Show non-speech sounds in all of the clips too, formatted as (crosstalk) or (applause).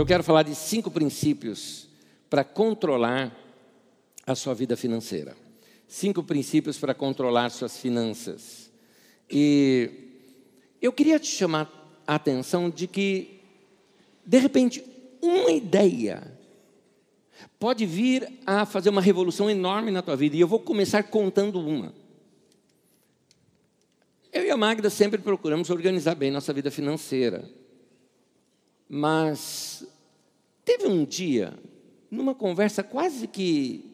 eu quero falar de cinco princípios para controlar a sua vida financeira. Cinco princípios para controlar suas finanças. E eu queria te chamar a atenção de que, de repente, uma ideia pode vir a fazer uma revolução enorme na tua vida. E eu vou começar contando uma. Eu e a Magda sempre procuramos organizar bem nossa vida financeira. Mas teve um dia, numa conversa quase que.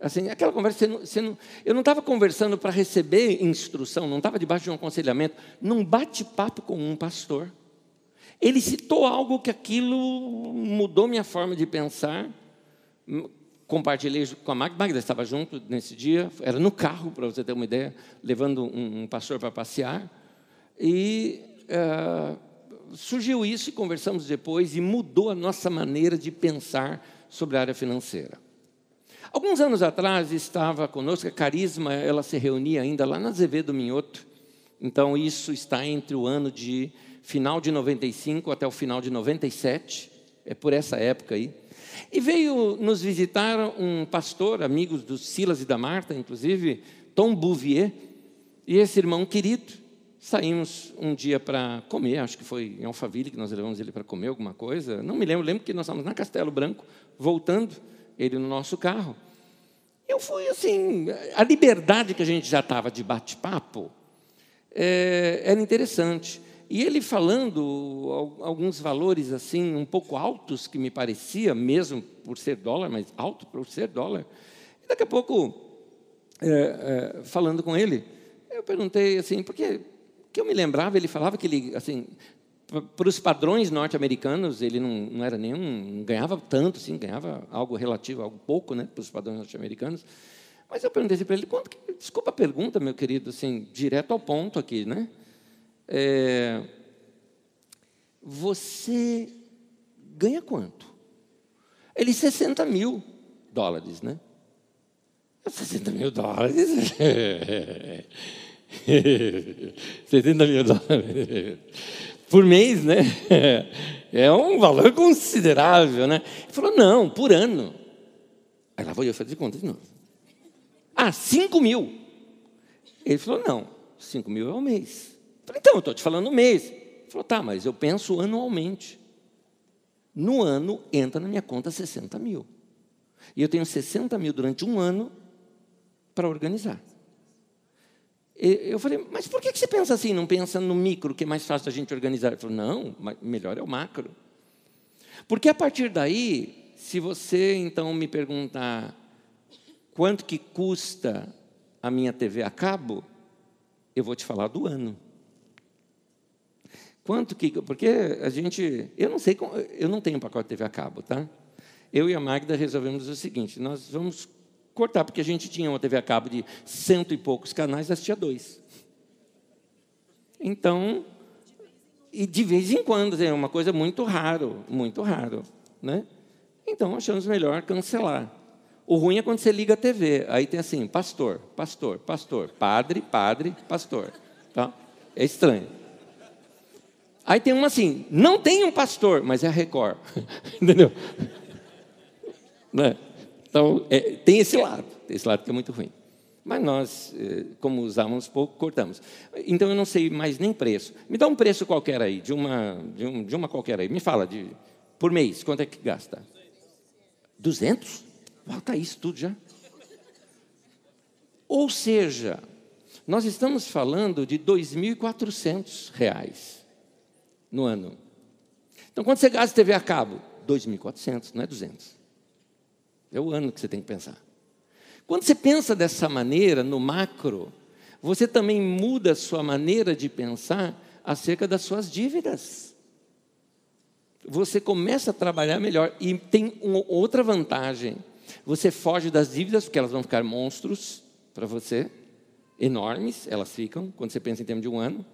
Assim, aquela conversa, você não, você não, eu não estava conversando para receber instrução, não estava debaixo de um aconselhamento, num bate-papo com um pastor. Ele citou algo que aquilo mudou minha forma de pensar compartilhei com a Magda, Magda estava junto nesse dia, era no carro, para você ter uma ideia, levando um, um pastor para passear, e uh, surgiu isso e conversamos depois, e mudou a nossa maneira de pensar sobre a área financeira. Alguns anos atrás estava conosco, a Carisma, ela se reunia ainda lá na Azevedo Minhoto, então isso está entre o ano de final de 95 até o final de 97, é por essa época aí. E veio nos visitar um pastor, amigos do Silas e da Marta, inclusive, Tom Bouvier, e esse irmão querido. Saímos um dia para comer, acho que foi em Alphaville que nós levamos ele para comer alguma coisa. Não me lembro, lembro que nós estávamos na Castelo Branco, voltando, ele no nosso carro. Eu fui assim, a liberdade que a gente já estava de bate-papo é, era interessante. E ele falando alguns valores assim um pouco altos que me parecia, mesmo por ser dólar, mas alto por ser dólar. E daqui a pouco, é, é, falando com ele, eu perguntei assim, porque que eu me lembrava, ele falava que ele assim para os padrões norte-americanos, ele não, não era nenhum, não ganhava tanto, assim, ganhava algo relativo, algo pouco, né, para os padrões norte-americanos. Mas eu perguntei assim para ele, quanto que, desculpa a pergunta, meu querido, assim, direto ao ponto aqui, né? É, você ganha quanto? Ele, 60 mil dólares, né? 60 mil dólares. (laughs) (laughs) 60 mil dólares. Por mês, né? É um valor considerável, né? Ele falou, não, por ano. Aí lá vou eu fazer conta de novo. Ah, 5 mil. Ele falou, não, 5 mil é o mês. Falei, então, eu estou te falando no mês. Ele falou, tá, mas eu penso anualmente. No ano entra na minha conta 60 mil. E eu tenho 60 mil durante um ano para organizar. Eu falei, mas por que você pensa assim? Não pensa no micro, que é mais fácil a gente organizar? Ele falou, não, melhor é o macro. Porque a partir daí, se você então me perguntar quanto que custa a minha TV a cabo, eu vou te falar do ano. Quanto que. Porque a gente. Eu não sei. Eu não tenho pacote TV a cabo, tá? Eu e a Magda resolvemos o seguinte: nós vamos cortar, porque a gente tinha uma TV a cabo de cento e poucos canais, assistia dois. Então. E de vez em quando, é uma coisa muito raro, muito raro, né? Então achamos melhor cancelar. O ruim é quando você liga a TV, aí tem assim, pastor, pastor, pastor, padre, padre, pastor. Tá? É estranho. Aí tem uma assim, não tem um pastor, mas é a Record. (laughs) Entendeu? né? Então, é, tem esse lado, tem esse lado que é muito ruim. Mas nós, é, como usávamos pouco, cortamos. Então eu não sei mais nem preço. Me dá um preço qualquer aí, de uma, de, um, de uma qualquer aí. Me fala, de, por mês, quanto é que gasta? 200? Falta isso tudo já. Ou seja, nós estamos falando de 2.400 reais no ano. Então, quando você gasta TV a cabo? 2.400, não é 200. É o ano que você tem que pensar. Quando você pensa dessa maneira, no macro, você também muda a sua maneira de pensar acerca das suas dívidas. Você começa a trabalhar melhor. E tem uma outra vantagem. Você foge das dívidas, porque elas vão ficar monstros para você, enormes, elas ficam, quando você pensa em termos de um ano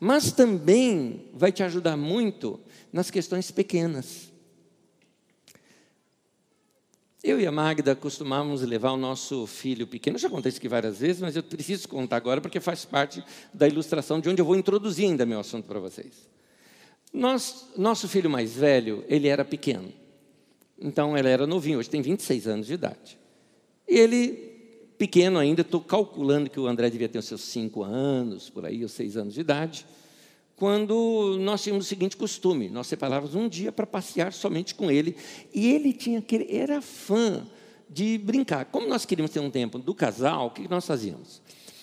mas também vai te ajudar muito nas questões pequenas. Eu e a Magda costumávamos levar o nosso filho pequeno, já contei isso aqui várias vezes, mas eu preciso contar agora porque faz parte da ilustração de onde eu vou introduzir ainda meu assunto para vocês. Nós, nosso filho mais velho, ele era pequeno. Então, ele era novinho, hoje tem 26 anos de idade. E ele, pequeno ainda, estou calculando que o André devia ter os seus 5 anos, por aí, ou 6 anos de idade, quando nós tínhamos o seguinte costume: nós separávamos um dia para passear somente com ele, e ele tinha aquele, era fã de brincar. Como nós queríamos ter um tempo do casal, o que nós fazíamos?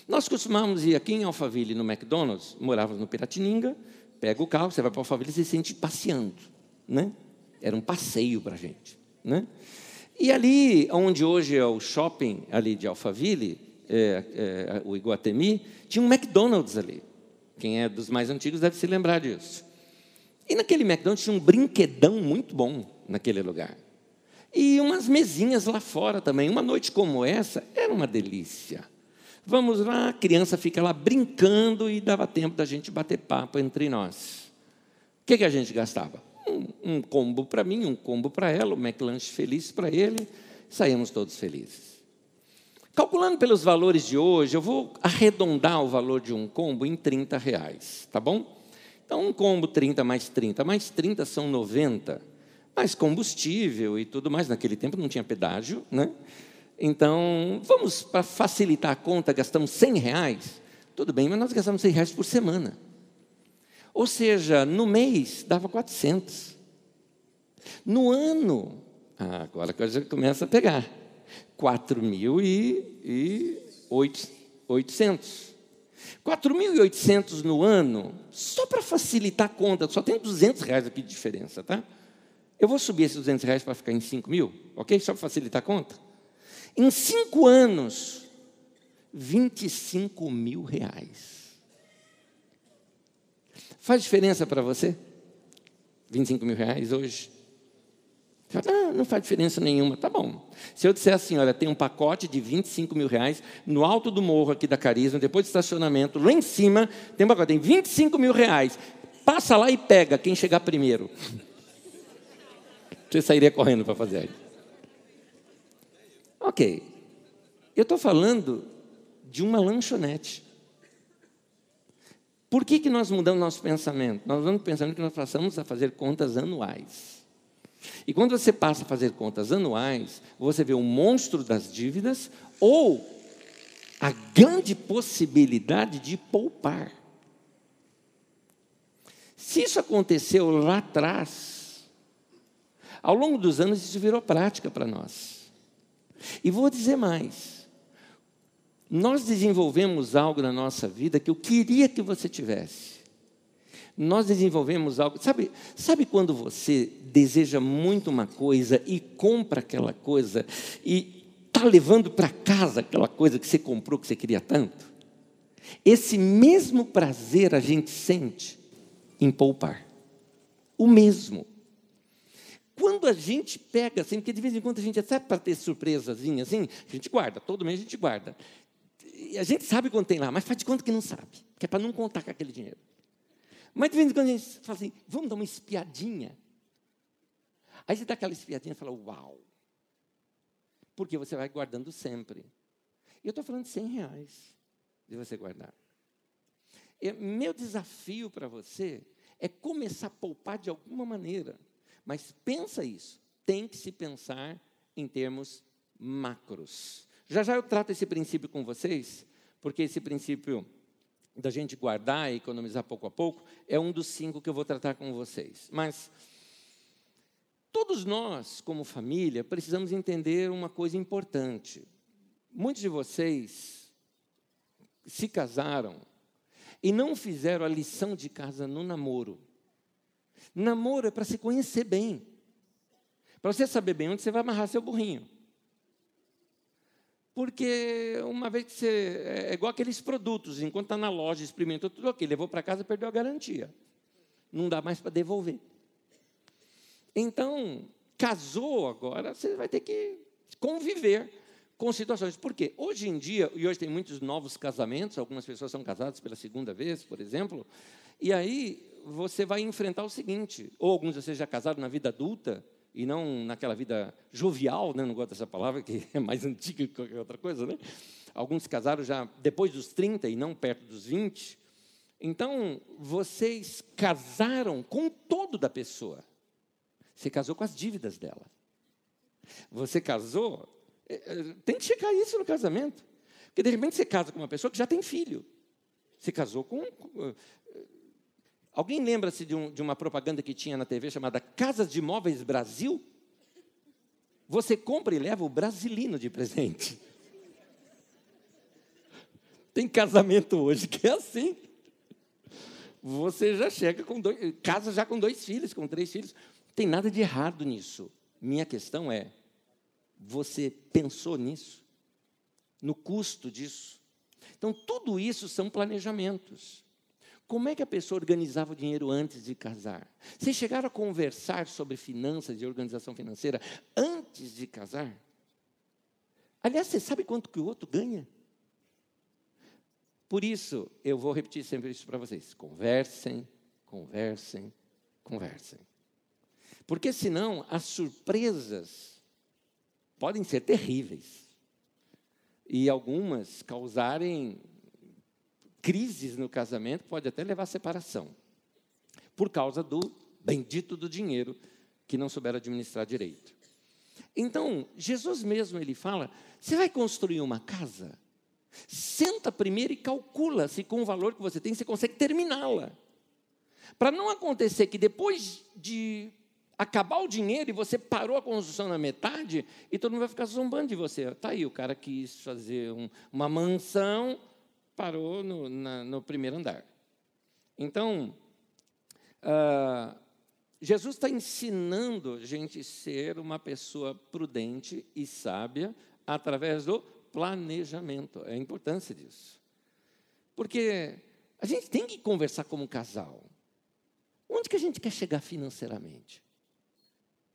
Nós costumávamos ir aqui em Alphaville, no McDonald's, morávamos no Piratininga, pega o carro, você vai para Alphaville e se sente passeando, né? Era um passeio para a gente, né? E ali, onde hoje é o shopping ali de Alphaville, é, é, o Iguatemi, tinha um McDonald's ali. Quem é dos mais antigos deve se lembrar disso. E naquele McDonald's tinha um brinquedão muito bom naquele lugar. E umas mesinhas lá fora também. Uma noite como essa era uma delícia. Vamos lá, a criança fica lá brincando e dava tempo da gente bater papo entre nós. O que, que a gente gastava? Um, um combo para mim, um combo para ela, um McLanche feliz para ele. Saímos todos felizes. Calculando pelos valores de hoje, eu vou arredondar o valor de um combo em 30 reais, tá bom? Então, um combo 30 mais 30 mais 30 são 90 mais combustível e tudo mais. Naquele tempo não tinha pedágio, né? Então, vamos, para facilitar a conta, gastamos 100 reais. Tudo bem, mas nós gastamos 100 reais por semana. Ou seja, no mês dava 400. No ano, ah, agora a coisa começa a pegar. 4.800. 4.800 no ano, só para facilitar a conta, só tem 200 reais aqui de diferença, tá? Eu vou subir esses 200 reais para ficar em 5 mil, ok? Só para facilitar a conta. Em cinco anos, 25 mil reais. Faz diferença para você? 25 mil reais hoje? Ah, não faz diferença nenhuma. Tá bom. Se eu disser assim, olha, tem um pacote de 25 mil reais no alto do morro aqui da Carisma, depois do estacionamento, lá em cima, tem um pacote, tem 25 mil reais. Passa lá e pega quem chegar primeiro. Você sairia correndo para fazer. Ok. Eu estou falando de uma lanchonete. Por que, que nós mudamos nosso pensamento? Nós vamos pensando que nós passamos a fazer contas anuais. E quando você passa a fazer contas anuais, você vê o monstro das dívidas ou a grande possibilidade de poupar. Se isso aconteceu lá atrás, ao longo dos anos, isso virou prática para nós. E vou dizer mais: nós desenvolvemos algo na nossa vida que eu queria que você tivesse. Nós desenvolvemos algo. Sabe, sabe quando você deseja muito uma coisa e compra aquela coisa e está levando para casa aquela coisa que você comprou, que você queria tanto? Esse mesmo prazer a gente sente em poupar. O mesmo. Quando a gente pega, assim, porque de vez em quando a gente, até para ter surpresazinha, assim, a gente guarda, todo mês a gente guarda. E a gente sabe quando tem lá, mas faz de conta que não sabe, que é para não contar com aquele dinheiro. Mas de vez em quando a gente fala assim, vamos dar uma espiadinha. Aí você dá aquela espiadinha e fala, uau. Porque você vai guardando sempre. E eu estou falando de 100 reais de você guardar. Meu desafio para você é começar a poupar de alguma maneira. Mas pensa isso, tem que se pensar em termos macros. Já já eu trato esse princípio com vocês, porque esse princípio da gente guardar e economizar pouco a pouco é um dos cinco que eu vou tratar com vocês. Mas todos nós, como família, precisamos entender uma coisa importante. Muitos de vocês se casaram e não fizeram a lição de casa no namoro. Namoro é para se conhecer bem. Para você saber bem onde você vai amarrar seu burrinho. Porque uma vez que você. É, é igual aqueles produtos, enquanto está na loja, experimentou tudo ok, levou para casa, perdeu a garantia. Não dá mais para devolver. Então, casou agora, você vai ter que conviver com situações. Por quê? Hoje em dia, e hoje tem muitos novos casamentos, algumas pessoas são casadas pela segunda vez, por exemplo, e aí você vai enfrentar o seguinte: ou alguns de vocês já casaram na vida adulta, e não naquela vida jovial, né? não gosto dessa palavra, que é mais (laughs) antiga que qualquer outra coisa, né? Alguns casaram já depois dos 30 e não perto dos 20. Então, vocês casaram com todo da pessoa. Você casou com as dívidas dela. Você casou, é, é, tem que checar isso no casamento. Porque de repente você casa com uma pessoa que já tem filho. Você casou com. Alguém lembra-se de, um, de uma propaganda que tinha na TV chamada Casas de Móveis Brasil? Você compra e leva o brasilino de presente. Tem casamento hoje que é assim. Você já chega com dois, casa já com dois filhos, com três filhos. Não tem nada de errado nisso. Minha questão é: você pensou nisso? No custo disso? Então, tudo isso são planejamentos. Como é que a pessoa organizava o dinheiro antes de casar? Vocês chegaram a conversar sobre finanças e organização financeira antes de casar? Aliás, você sabe quanto que o outro ganha? Por isso, eu vou repetir sempre isso para vocês: conversem, conversem, conversem. Porque senão as surpresas podem ser terríveis e algumas causarem crises no casamento, pode até levar à separação, por causa do bendito do dinheiro que não souberam administrar direito. Então, Jesus mesmo ele fala: você vai construir uma casa? Senta primeiro e calcula se com o valor que você tem você consegue terminá-la. Para não acontecer que depois de acabar o dinheiro e você parou a construção na metade e todo mundo vai ficar zombando de você. Está aí, o cara quis fazer um, uma mansão, parou no, na, no primeiro andar. Então, uh, Jesus está ensinando a gente ser uma pessoa prudente e sábia através do planejamento, é a importância disso. Porque a gente tem que conversar como casal. Onde que a gente quer chegar financeiramente?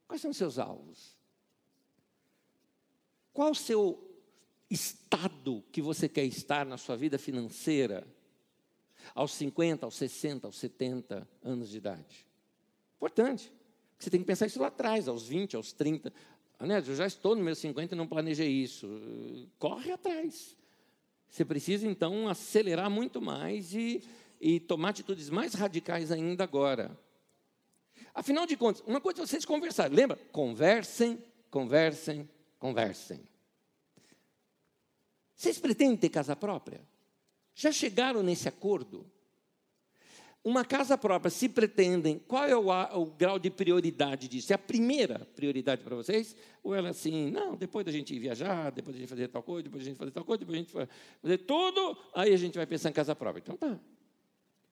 Quais são os seus alvos? Qual o seu estado que você quer estar na sua vida financeira aos 50, aos 60, aos 70 anos de idade? Importante. Você tem que pensar isso lá atrás, aos 20, aos 30, Anésio, eu já estou no meu 50 e não planejei isso. Corre atrás. Você precisa, então, acelerar muito mais e, e tomar atitudes mais radicais ainda agora. Afinal de contas, uma coisa é vocês conversarem. Lembra? Conversem, conversem, conversem. Vocês pretendem ter casa própria? Já chegaram nesse acordo? Uma casa própria, se pretendem, qual é o, o, grau de prioridade disso? É a primeira prioridade para vocês? Ou ela é assim, não, depois da gente viajar, depois da gente fazer tal coisa, depois da gente fazer tal coisa, depois da gente fazer tudo, aí a gente vai pensar em casa própria. Então tá.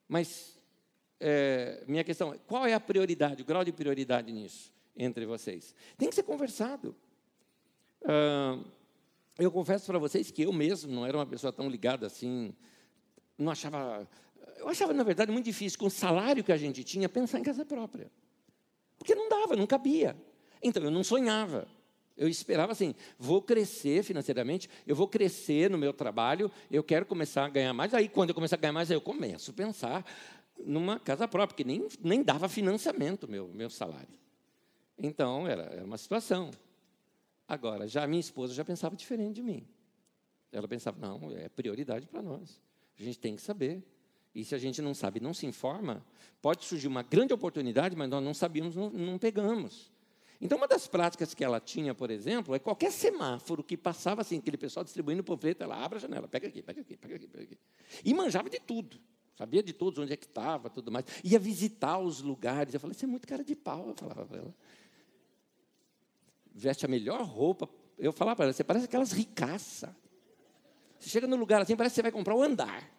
Mas é, minha questão é, qual é a prioridade, o grau de prioridade nisso entre vocês? Tem que ser conversado. Ah, eu confesso para vocês que eu mesmo não era uma pessoa tão ligada assim, não achava eu achava, na verdade, muito difícil, com o salário que a gente tinha, pensar em casa própria. Porque não dava, não cabia. Então, eu não sonhava. Eu esperava assim, vou crescer financeiramente, eu vou crescer no meu trabalho, eu quero começar a ganhar mais. Aí, quando eu começar a ganhar mais, eu começo a pensar numa casa própria, porque nem, nem dava financiamento meu meu salário. Então, era, era uma situação. Agora, já a minha esposa já pensava diferente de mim. Ela pensava, não, é prioridade para nós. A gente tem que saber. E se a gente não sabe, não se informa, pode surgir uma grande oportunidade, mas nós não sabíamos, não, não pegamos. Então, uma das práticas que ela tinha, por exemplo, é qualquer semáforo que passava assim, aquele pessoal distribuindo panfleto, ela abre a janela, pega aqui, pega aqui, pega aqui, pega aqui. E manjava de tudo. Sabia de todos onde é que estava, tudo mais. Ia visitar os lugares. Eu falei, você é muito cara de pau, eu falava para ela. Veste a melhor roupa. Eu falava para ela, você parece aquelas ricaças. Você chega no lugar assim, parece que você vai comprar o andar.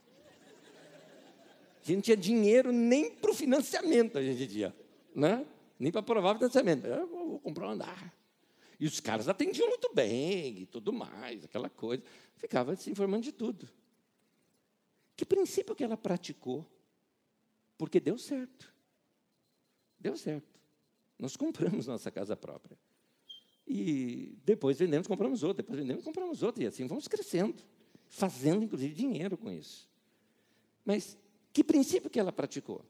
A gente não tinha dinheiro nem para o financiamento, a gente tinha. Né? Nem para provar o financiamento. Eu vou comprar um andar. E os caras atendiam muito bem e tudo mais, aquela coisa. Ficava se informando de tudo. Que princípio que ela praticou? Porque deu certo. Deu certo. Nós compramos (laughs) nossa casa própria. E depois vendemos, compramos outra. Depois vendemos, compramos outra. E assim vamos crescendo. Fazendo, inclusive, dinheiro com isso. Mas que princípio que ela praticou?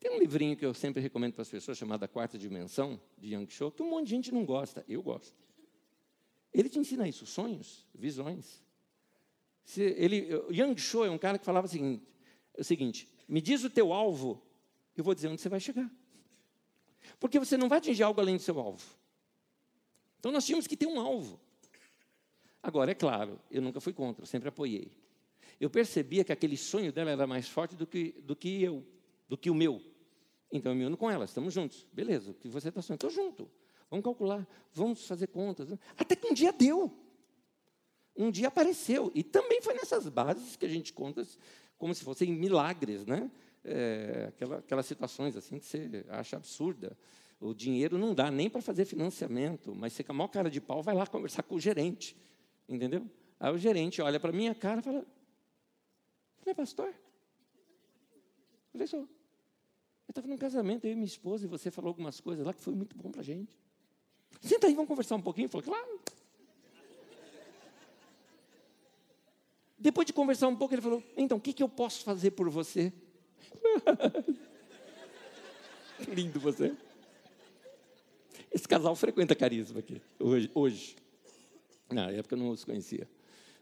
Tem um livrinho que eu sempre recomendo para as pessoas, chamado A Quarta Dimensão, de Yang Cho, que um monte de gente não gosta. Eu gosto. Ele te ensina isso, sonhos, visões. Se ele, Yang Cho é um cara que falava o seguinte, o seguinte: me diz o teu alvo, eu vou dizer onde você vai chegar. Porque você não vai atingir algo além do seu alvo. Então nós tínhamos que ter um alvo. Agora, é claro, eu nunca fui contra, sempre apoiei. Eu percebia que aquele sonho dela era mais forte do que, do que eu, do que o meu. Então eu me uno com ela, estamos juntos. Beleza, o que você está sonhando? Estou junto. Vamos calcular, vamos fazer contas. Até que um dia deu. Um dia apareceu. E também foi nessas bases que a gente conta como se fossem milagres, né? É, aquela, aquelas situações assim que você acha absurda. O dinheiro não dá nem para fazer financiamento, mas você com a maior cara de pau vai lá conversar com o gerente. Entendeu? Aí o gerente olha para a minha cara e fala: Você não é pastor? Falei: Sou. Eu estava num casamento, eu e minha esposa, e você falou algumas coisas lá que foi muito bom para a gente. Senta aí, vamos conversar um pouquinho. Falei: Claro. Depois de conversar um pouco, ele falou: Então, o que, que eu posso fazer por você? (laughs) Lindo você. Esse casal frequenta carisma aqui, hoje. hoje. Na época eu não os conhecia.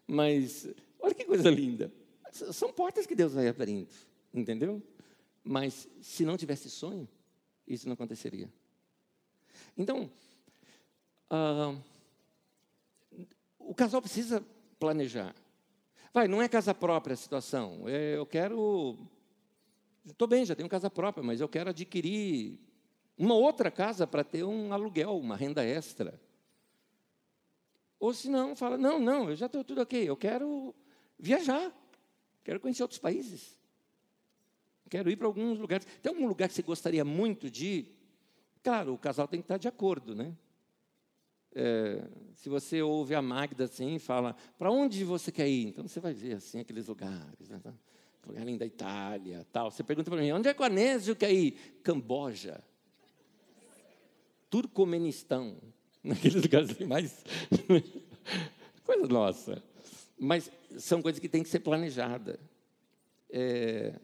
Mas, olha que coisa linda. São portas que Deus vai abrindo, entendeu? Mas, se não tivesse sonho, isso não aconteceria. Então, uh, o casal precisa planejar. Vai, não é casa própria a situação. É, eu quero. Estou bem, já tenho casa própria, mas eu quero adquirir uma outra casa para ter um aluguel, uma renda extra. Ou se não, fala: não, não, eu já estou tudo ok, eu quero viajar, quero conhecer outros países, quero ir para alguns lugares. Tem algum lugar que você gostaria muito de ir? Claro, o casal tem que estar de acordo, né? É, se você ouve a Magda assim, fala, para onde você quer ir? Então você vai ver assim aqueles lugares, né? lugar além da Itália, tal. Você pergunta para mim, onde é que o Anésio quer ir? Camboja, Turcomenistão, (laughs) naqueles lugares mais (laughs) coisa nossa. Mas são coisas que têm que ser planejadas. É,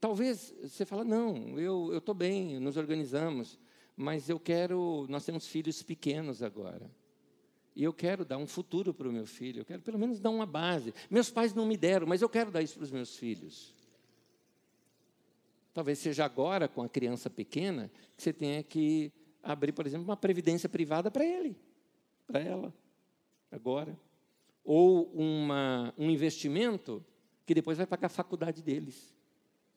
talvez você fala, não, eu estou bem, nos organizamos mas eu quero. Nós temos filhos pequenos agora. E eu quero dar um futuro para o meu filho, eu quero pelo menos dar uma base. Meus pais não me deram, mas eu quero dar isso para os meus filhos. Talvez seja agora, com a criança pequena, que você tenha que abrir, por exemplo, uma previdência privada para ele, para ela, agora. Ou uma, um investimento que depois vai pagar a faculdade deles.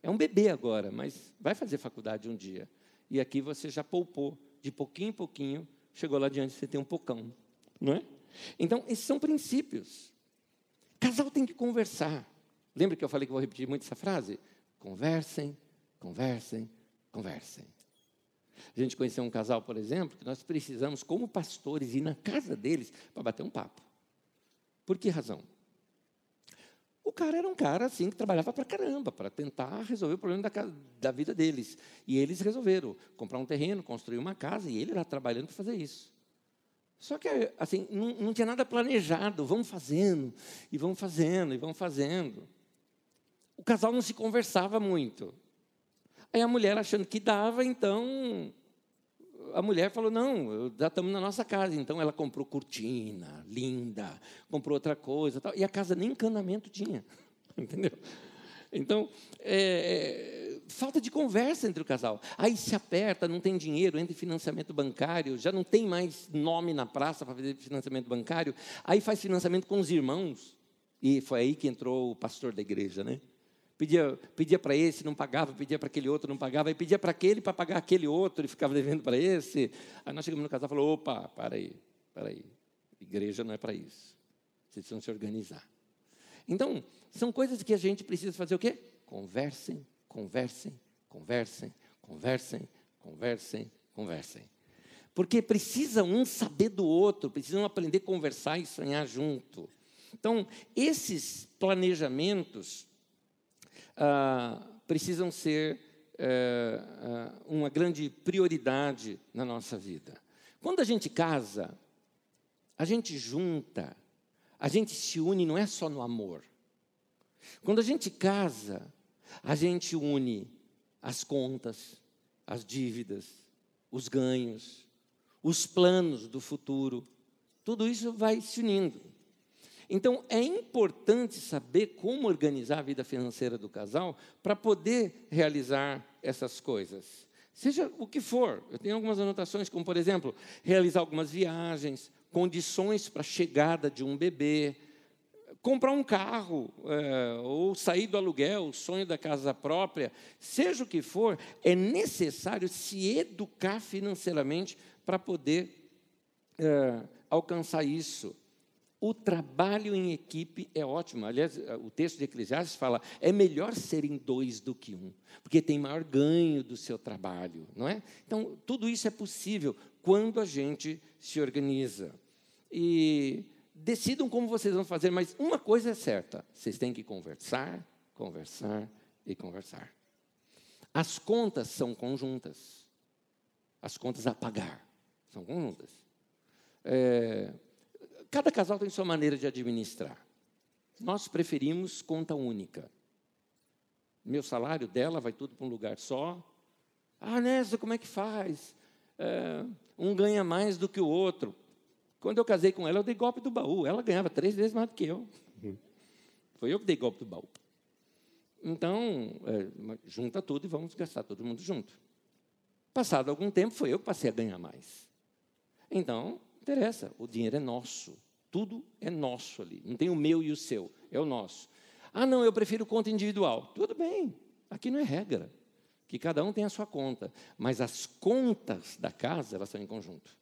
É um bebê agora, mas vai fazer faculdade um dia. E aqui você já poupou, de pouquinho em pouquinho, chegou lá adiante, você tem um pocão. Não é? Então, esses são princípios. Casal tem que conversar. Lembra que eu falei que vou repetir muito essa frase? Conversem, conversem, conversem. A gente conheceu um casal, por exemplo, que nós precisamos, como pastores, ir na casa deles para bater um papo. Por que razão? O cara era um cara assim que trabalhava para caramba, para tentar resolver o problema da, da vida deles. E eles resolveram comprar um terreno, construir uma casa, e ele era trabalhando para fazer isso. Só que, assim, não, não tinha nada planejado, vão fazendo, e vão fazendo, e vão fazendo. O casal não se conversava muito. Aí a mulher, achando que dava, então a mulher falou: não, já estamos na nossa casa. Então ela comprou cortina, linda, comprou outra coisa. Tal, e a casa nem encanamento tinha. (laughs) Entendeu? Então, é, falta de conversa entre o casal. Aí se aperta, não tem dinheiro, entra em financiamento bancário, já não tem mais nome na praça para fazer financiamento bancário. Aí faz financiamento com os irmãos. E foi aí que entrou o pastor da igreja, né? Pedia, pedia para esse, não pagava, pedia para aquele outro, não pagava, aí pedia para aquele para pagar aquele outro e ficava devendo para esse. Aí nós chegamos no casal e falou: opa, para aí, para aí. Igreja não é para isso. Vocês precisam se organizar. Então, são coisas que a gente precisa fazer o quê? Conversem, conversem, conversem, conversem, conversem, conversem. Porque precisam um saber do outro, precisam aprender a conversar e sonhar junto. Então, esses planejamentos ah, precisam ser ah, uma grande prioridade na nossa vida. Quando a gente casa, a gente junta, a gente se une, não é só no amor. Quando a gente casa, a gente une as contas, as dívidas, os ganhos, os planos do futuro. Tudo isso vai se unindo. Então, é importante saber como organizar a vida financeira do casal para poder realizar essas coisas. Seja o que for, eu tenho algumas anotações, como, por exemplo, realizar algumas viagens, condições para a chegada de um bebê, comprar um carro, é, ou sair do aluguel, o sonho da casa própria, seja o que for, é necessário se educar financeiramente para poder é, alcançar isso. O trabalho em equipe é ótimo. Aliás, o texto de Eclesiastes fala: é melhor serem dois do que um, porque tem maior ganho do seu trabalho, não é? Então, tudo isso é possível quando a gente se organiza. E decidam como vocês vão fazer, mas uma coisa é certa: vocês têm que conversar, conversar e conversar. As contas são conjuntas. As contas a pagar são conjuntas. É, Cada casal tem sua maneira de administrar. Nós preferimos conta única. Meu salário dela vai tudo para um lugar só. Ah, Nessa, como é que faz? É, um ganha mais do que o outro. Quando eu casei com ela, eu dei golpe do baú. Ela ganhava três vezes mais do que eu. Foi eu que dei golpe do baú. Então, é, junta tudo e vamos gastar todo mundo junto. Passado algum tempo, foi eu que passei a ganhar mais. Então, interessa, o dinheiro é nosso. Tudo é nosso ali. Não tem o meu e o seu, é o nosso. Ah, não, eu prefiro conta individual. Tudo bem, aqui não é regra. Que cada um tem a sua conta. Mas as contas da casa, elas são em conjunto.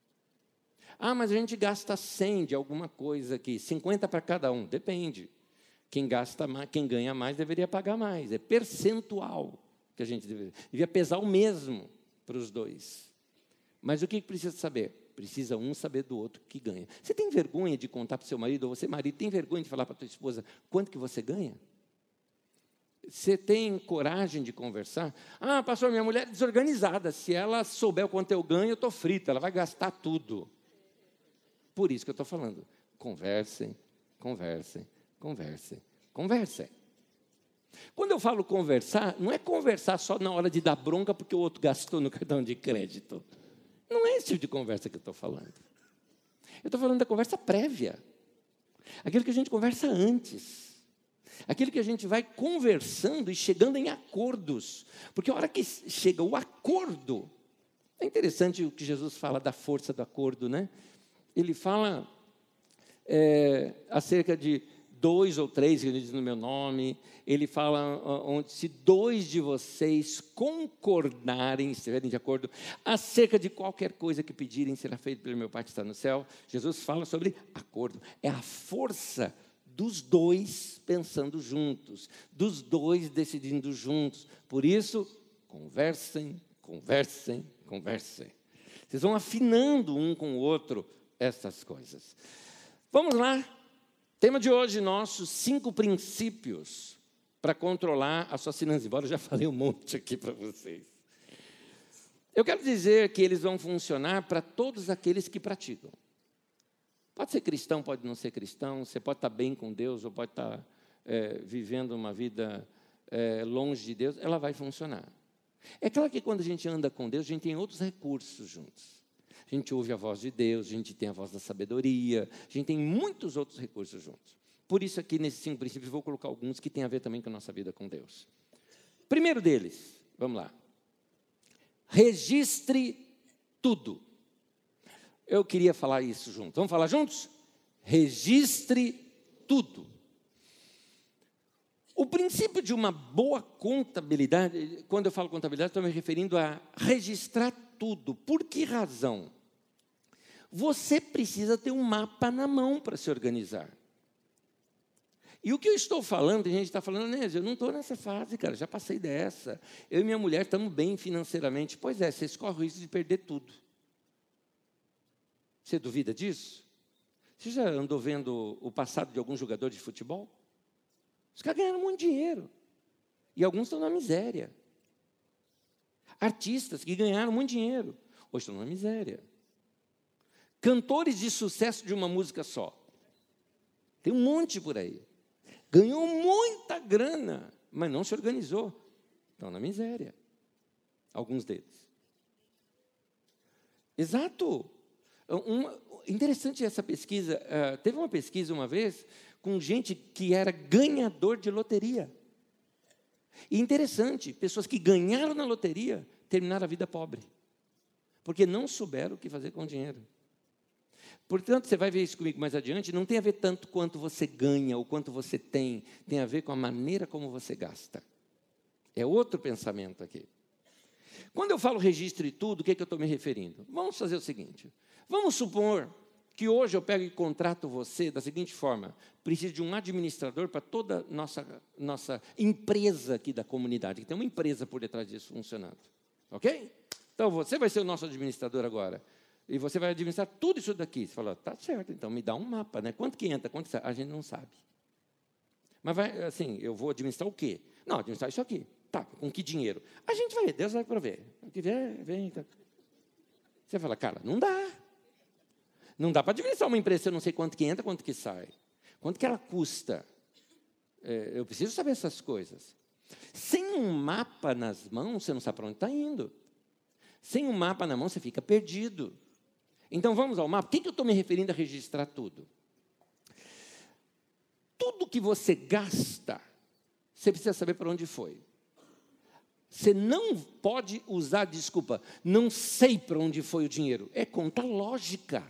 Ah, mas a gente gasta 100 de alguma coisa aqui, 50 para cada um. Depende. Quem gasta mais, quem ganha mais deveria pagar mais. É percentual que a gente deveria. Devia pesar o mesmo para os dois. Mas o que precisa saber? Precisa um saber do outro que ganha. Você tem vergonha de contar para o seu marido, ou você, marido, tem vergonha de falar para a tua esposa quanto que você ganha? Você tem coragem de conversar? Ah, pastor, minha mulher é desorganizada. Se ela souber o quanto eu ganho, eu estou frita, ela vai gastar tudo. Por isso que eu estou falando. Conversem, conversem, conversem, conversem. Quando eu falo conversar, não é conversar só na hora de dar bronca porque o outro gastou no cartão de crédito. Não é esse tipo de conversa que eu estou falando. Eu estou falando da conversa prévia. Aquilo que a gente conversa antes. Aquilo que a gente vai conversando e chegando em acordos. Porque a hora que chega o acordo, é interessante o que Jesus fala da força do acordo, né? Ele fala é, acerca de dois ou três reunidos no meu nome. Ele fala onde se dois de vocês concordarem, estiverem de acordo, acerca de qualquer coisa que pedirem, será feito pelo meu Pai que está no céu. Jesus fala sobre acordo. É a força dos dois pensando juntos, dos dois decidindo juntos. Por isso, conversem, conversem, conversem. Vocês vão afinando um com o outro essas coisas. Vamos lá, Tema de hoje nosso, cinco princípios para controlar as suas finanças. Embora eu já (laughs) falei um monte aqui para vocês. Eu quero dizer que eles vão funcionar para todos aqueles que praticam. Pode ser cristão, pode não ser cristão, você pode estar bem com Deus ou pode estar é, vivendo uma vida é, longe de Deus, ela vai funcionar. É claro que quando a gente anda com Deus, a gente tem outros recursos juntos. A gente ouve a voz de Deus, a gente tem a voz da sabedoria, a gente tem muitos outros recursos juntos. Por isso, aqui nesses cinco princípios, vou colocar alguns que têm a ver também com a nossa vida com Deus. Primeiro deles, vamos lá. Registre tudo. Eu queria falar isso junto. Vamos falar juntos? Registre tudo. O princípio de uma boa contabilidade, quando eu falo contabilidade, estou me referindo a registrar tudo. Por que razão? Você precisa ter um mapa na mão para se organizar. E o que eu estou falando, a gente está falando, né, eu não estou nessa fase, cara, já passei dessa. Eu e minha mulher estamos bem financeiramente. Pois é, você escorre o risco de perder tudo. Você duvida disso? Você já andou vendo o passado de algum jogador de futebol? Os caras ganharam muito dinheiro. E alguns estão na miséria. Artistas que ganharam muito dinheiro, hoje estão na miséria. Cantores de sucesso de uma música só. Tem um monte por aí. Ganhou muita grana, mas não se organizou. Estão na miséria. Alguns deles. Exato. Uma, interessante essa pesquisa. Uh, teve uma pesquisa uma vez com gente que era ganhador de loteria. E interessante, pessoas que ganharam na loteria terminaram a vida pobre, porque não souberam o que fazer com o dinheiro. Portanto, você vai ver isso comigo mais adiante, não tem a ver tanto quanto você ganha ou quanto você tem, tem a ver com a maneira como você gasta. É outro pensamento aqui. Quando eu falo registre tudo, o que, é que eu estou me referindo? Vamos fazer o seguinte: vamos supor que hoje eu pego e contrato você da seguinte forma: preciso de um administrador para toda nossa nossa empresa aqui da comunidade, que tem uma empresa por detrás disso funcionando, ok? Então você vai ser o nosso administrador agora e você vai administrar tudo isso daqui. Você fala, tá certo, então me dá um mapa, né? Quanto que entra, quanto que sai? A gente não sabe. Mas vai assim, eu vou administrar o quê? Não, administrar isso aqui. Tá, com que dinheiro? A gente vai, Deus vai prover. O que vier, vem. Tá. Você fala, cara, não dá. Não dá para administrar uma empresa, eu não sei quanto que entra, quanto que sai. Quanto que ela custa. É, eu preciso saber essas coisas. Sem um mapa nas mãos, você não sabe para onde está indo. Sem um mapa na mão, você fica perdido. Então vamos ao mapa. O que, que eu estou me referindo a registrar tudo? Tudo que você gasta, você precisa saber para onde foi. Você não pode usar desculpa, não sei para onde foi o dinheiro. É conta lógica.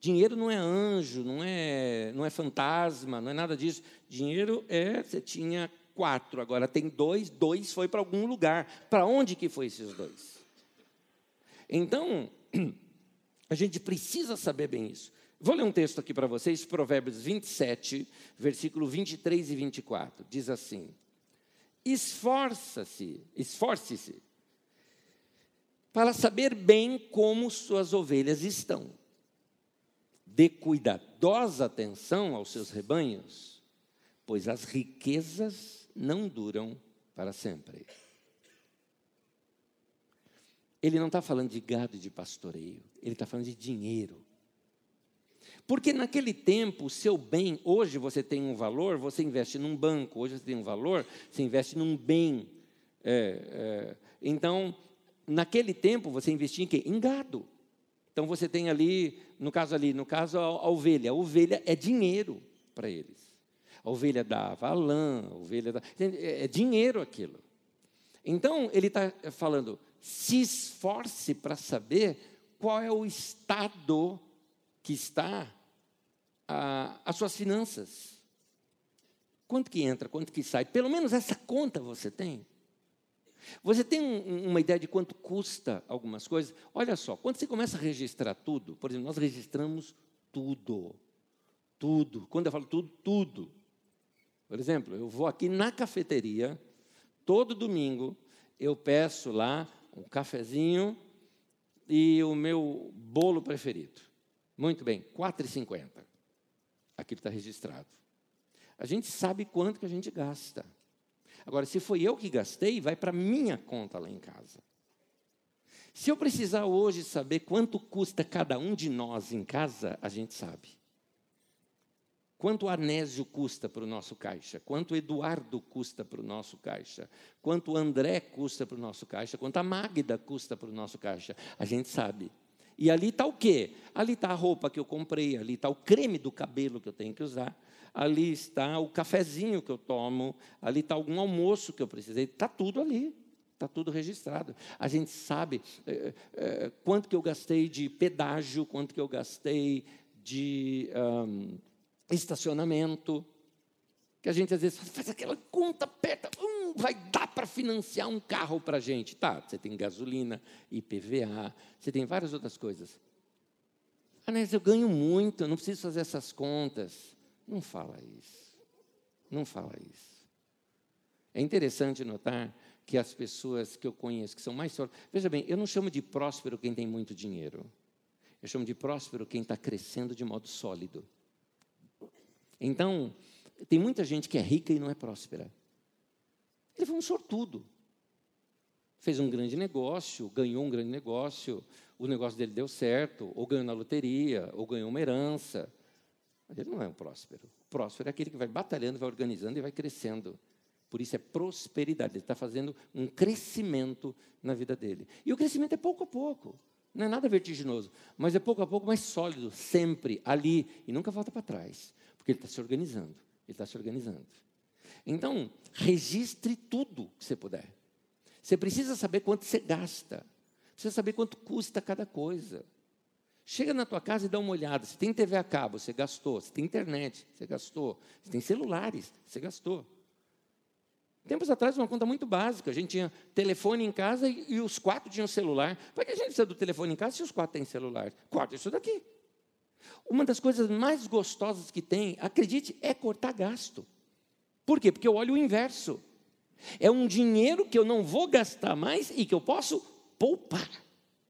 Dinheiro não é anjo, não é, não é fantasma, não é nada disso. Dinheiro é, você tinha quatro, agora tem dois, dois foi para algum lugar. Para onde que foi esses dois? Então, (clears throat) a gente precisa saber bem isso. Vou ler um texto aqui para vocês, Provérbios 27, versículo 23 e 24. Diz assim: esforça-se, esforce-se para saber bem como suas ovelhas estão. Dê cuidadosa atenção aos seus rebanhos, pois as riquezas não duram para sempre. Ele não está falando de gado e de pastoreio, ele está falando de dinheiro. Porque naquele tempo, o seu bem, hoje você tem um valor, você investe num banco, hoje você tem um valor, você investe num bem. É, é, então, naquele tempo, você investia em quê? Em gado. Então você tem ali, no caso ali, no caso a, ovelha, a ovelha é dinheiro para eles. A ovelha dava a lã, a ovelha dava, é, é dinheiro aquilo. Então ele está falando, se esforce para saber qual é o estado que está a, as suas finanças. Quanto que entra, quanto que sai? Pelo menos essa conta você tem. Você tem um, uma ideia de quanto custa algumas coisas? Olha só, quando você começa a registrar tudo, por exemplo, nós registramos tudo. Tudo. Quando eu falo tudo, tudo. Por exemplo, eu vou aqui na cafeteria, todo domingo, eu peço lá um cafezinho e o meu bolo preferido. Muito bem, R$ 4,50 aquilo está registrado. A gente sabe quanto que a gente gasta. Agora, se foi eu que gastei, vai para minha conta lá em casa. Se eu precisar hoje saber quanto custa cada um de nós em casa, a gente sabe. Quanto o Anésio custa para o nosso caixa? Quanto o Eduardo custa para o nosso caixa? Quanto o André custa para o nosso caixa? Quanto a Magda custa para o nosso caixa? A gente sabe. E ali está o quê? Ali está a roupa que eu comprei, ali está o creme do cabelo que eu tenho que usar, ali está o cafezinho que eu tomo, ali está algum almoço que eu precisei, está tudo ali. Está tudo registrado. A gente sabe é, é, quanto que eu gastei de pedágio, quanto que eu gastei de um, estacionamento. Que a gente às vezes faz aquela conta, aperta, hum, vai dar para financiar um carro para a gente. Tá, você tem gasolina, IPVA, você tem várias outras coisas. Anés, eu ganho muito, eu não preciso fazer essas contas. Não fala isso. Não fala isso. É interessante notar que as pessoas que eu conheço, que são mais sólidas. Veja bem, eu não chamo de próspero quem tem muito dinheiro. Eu chamo de próspero quem está crescendo de modo sólido. Então, tem muita gente que é rica e não é próspera. Ele foi um sortudo. Fez um grande negócio, ganhou um grande negócio, o negócio dele deu certo, ou ganhou na loteria, ou ganhou uma herança. Mas ele não é um próspero. O próspero é aquele que vai batalhando, vai organizando e vai crescendo. Por isso é prosperidade. Ele está fazendo um crescimento na vida dele. E o crescimento é pouco a pouco. Não é nada vertiginoso, mas é pouco a pouco mais sólido, sempre ali, e nunca volta para trás. Porque ele está se organizando. Ele está se organizando. Então, registre tudo que você puder. Você precisa saber quanto você gasta. Precisa saber quanto custa cada coisa. Chega na tua casa e dá uma olhada. Se tem TV a cabo, você gastou. Se tem internet, você gastou. Se tem celulares, você gastou. Tempos atrás, uma conta muito básica. A gente tinha telefone em casa e, e os quatro tinham celular. Para que a gente precisa do telefone em casa se os quatro têm celular? Corta isso daqui. Uma das coisas mais gostosas que tem, acredite, é cortar gasto. Por quê? Porque eu olho o inverso. É um dinheiro que eu não vou gastar mais e que eu posso poupar.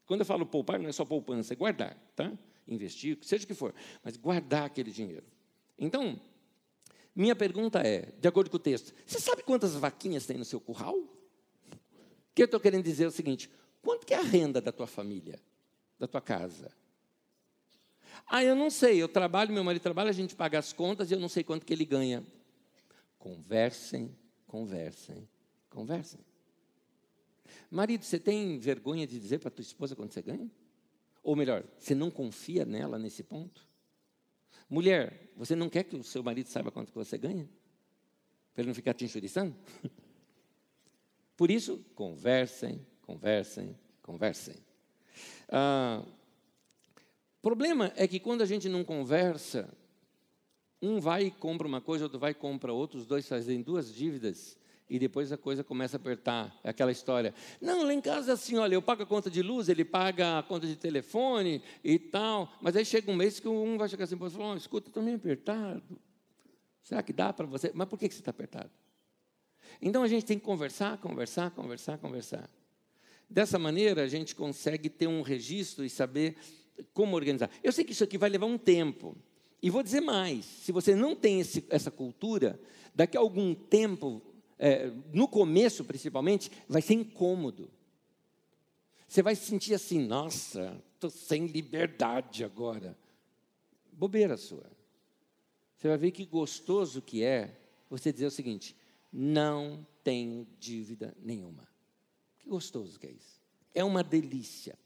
Quando eu falo poupar, não é só poupança, é guardar, tá? Investir, seja o que for, mas guardar aquele dinheiro. Então, minha pergunta é, de acordo com o texto, você sabe quantas vaquinhas tem no seu curral? O que eu estou querendo dizer é o seguinte: quanto que é a renda da tua família, da tua casa? Ah, eu não sei, eu trabalho, meu marido trabalha, a gente paga as contas e eu não sei quanto que ele ganha. Conversem, conversem, conversem. Marido, você tem vergonha de dizer para tua esposa quanto você ganha? Ou melhor, você não confia nela nesse ponto? Mulher, você não quer que o seu marido saiba quanto que você ganha? Para ele não ficar te enxuriçando? (laughs) Por isso, conversem, conversem, conversem. Ah, problema é que quando a gente não conversa, um vai e compra uma coisa, outro vai e compra outra, os dois fazem duas dívidas, e depois a coisa começa a apertar. É aquela história. Não, lá em casa é assim, olha, eu pago a conta de luz, ele paga a conta de telefone e tal. Mas aí chega um mês que um vai chegar assim e falar, oh, escuta, estou meio apertado. Será que dá para você? Mas por que, que você está apertado? Então a gente tem que conversar, conversar, conversar, conversar. Dessa maneira a gente consegue ter um registro e saber como organizar. Eu sei que isso aqui vai levar um tempo. E vou dizer mais: se você não tem esse, essa cultura, daqui a algum tempo é, no começo principalmente, vai ser incômodo. Você vai se sentir assim, nossa, estou sem liberdade agora. Bobeira sua. Você vai ver que gostoso que é você dizer o seguinte: não tenho dívida nenhuma. Que gostoso que é isso. É uma delícia.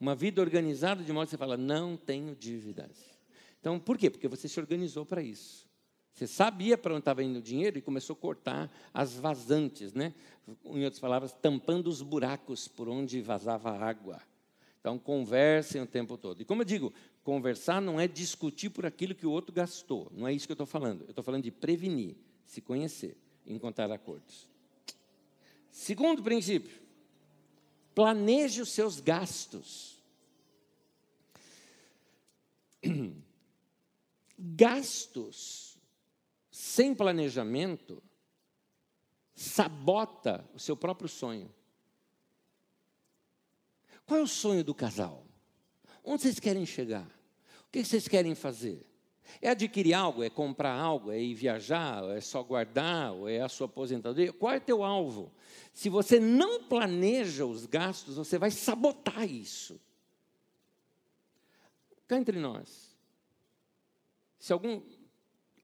Uma vida organizada de modo que você fala, não tenho dívidas. Então, por quê? Porque você se organizou para isso. Você sabia para onde estava indo o dinheiro e começou a cortar as vazantes, né? Em outras palavras, tampando os buracos por onde vazava água. Então, conversem o tempo todo. E como eu digo, conversar não é discutir por aquilo que o outro gastou. Não é isso que eu estou falando. Eu estou falando de prevenir, se conhecer, encontrar acordos. Segundo princípio, planeje os seus gastos. (clears throat) Gastos sem planejamento, sabota o seu próprio sonho. Qual é o sonho do casal? Onde vocês querem chegar? O que vocês querem fazer? É adquirir algo? É comprar algo? É ir viajar? É só guardar? Ou é a sua aposentadoria? Qual é teu alvo? Se você não planeja os gastos, você vai sabotar isso. Cá entre nós. Se algum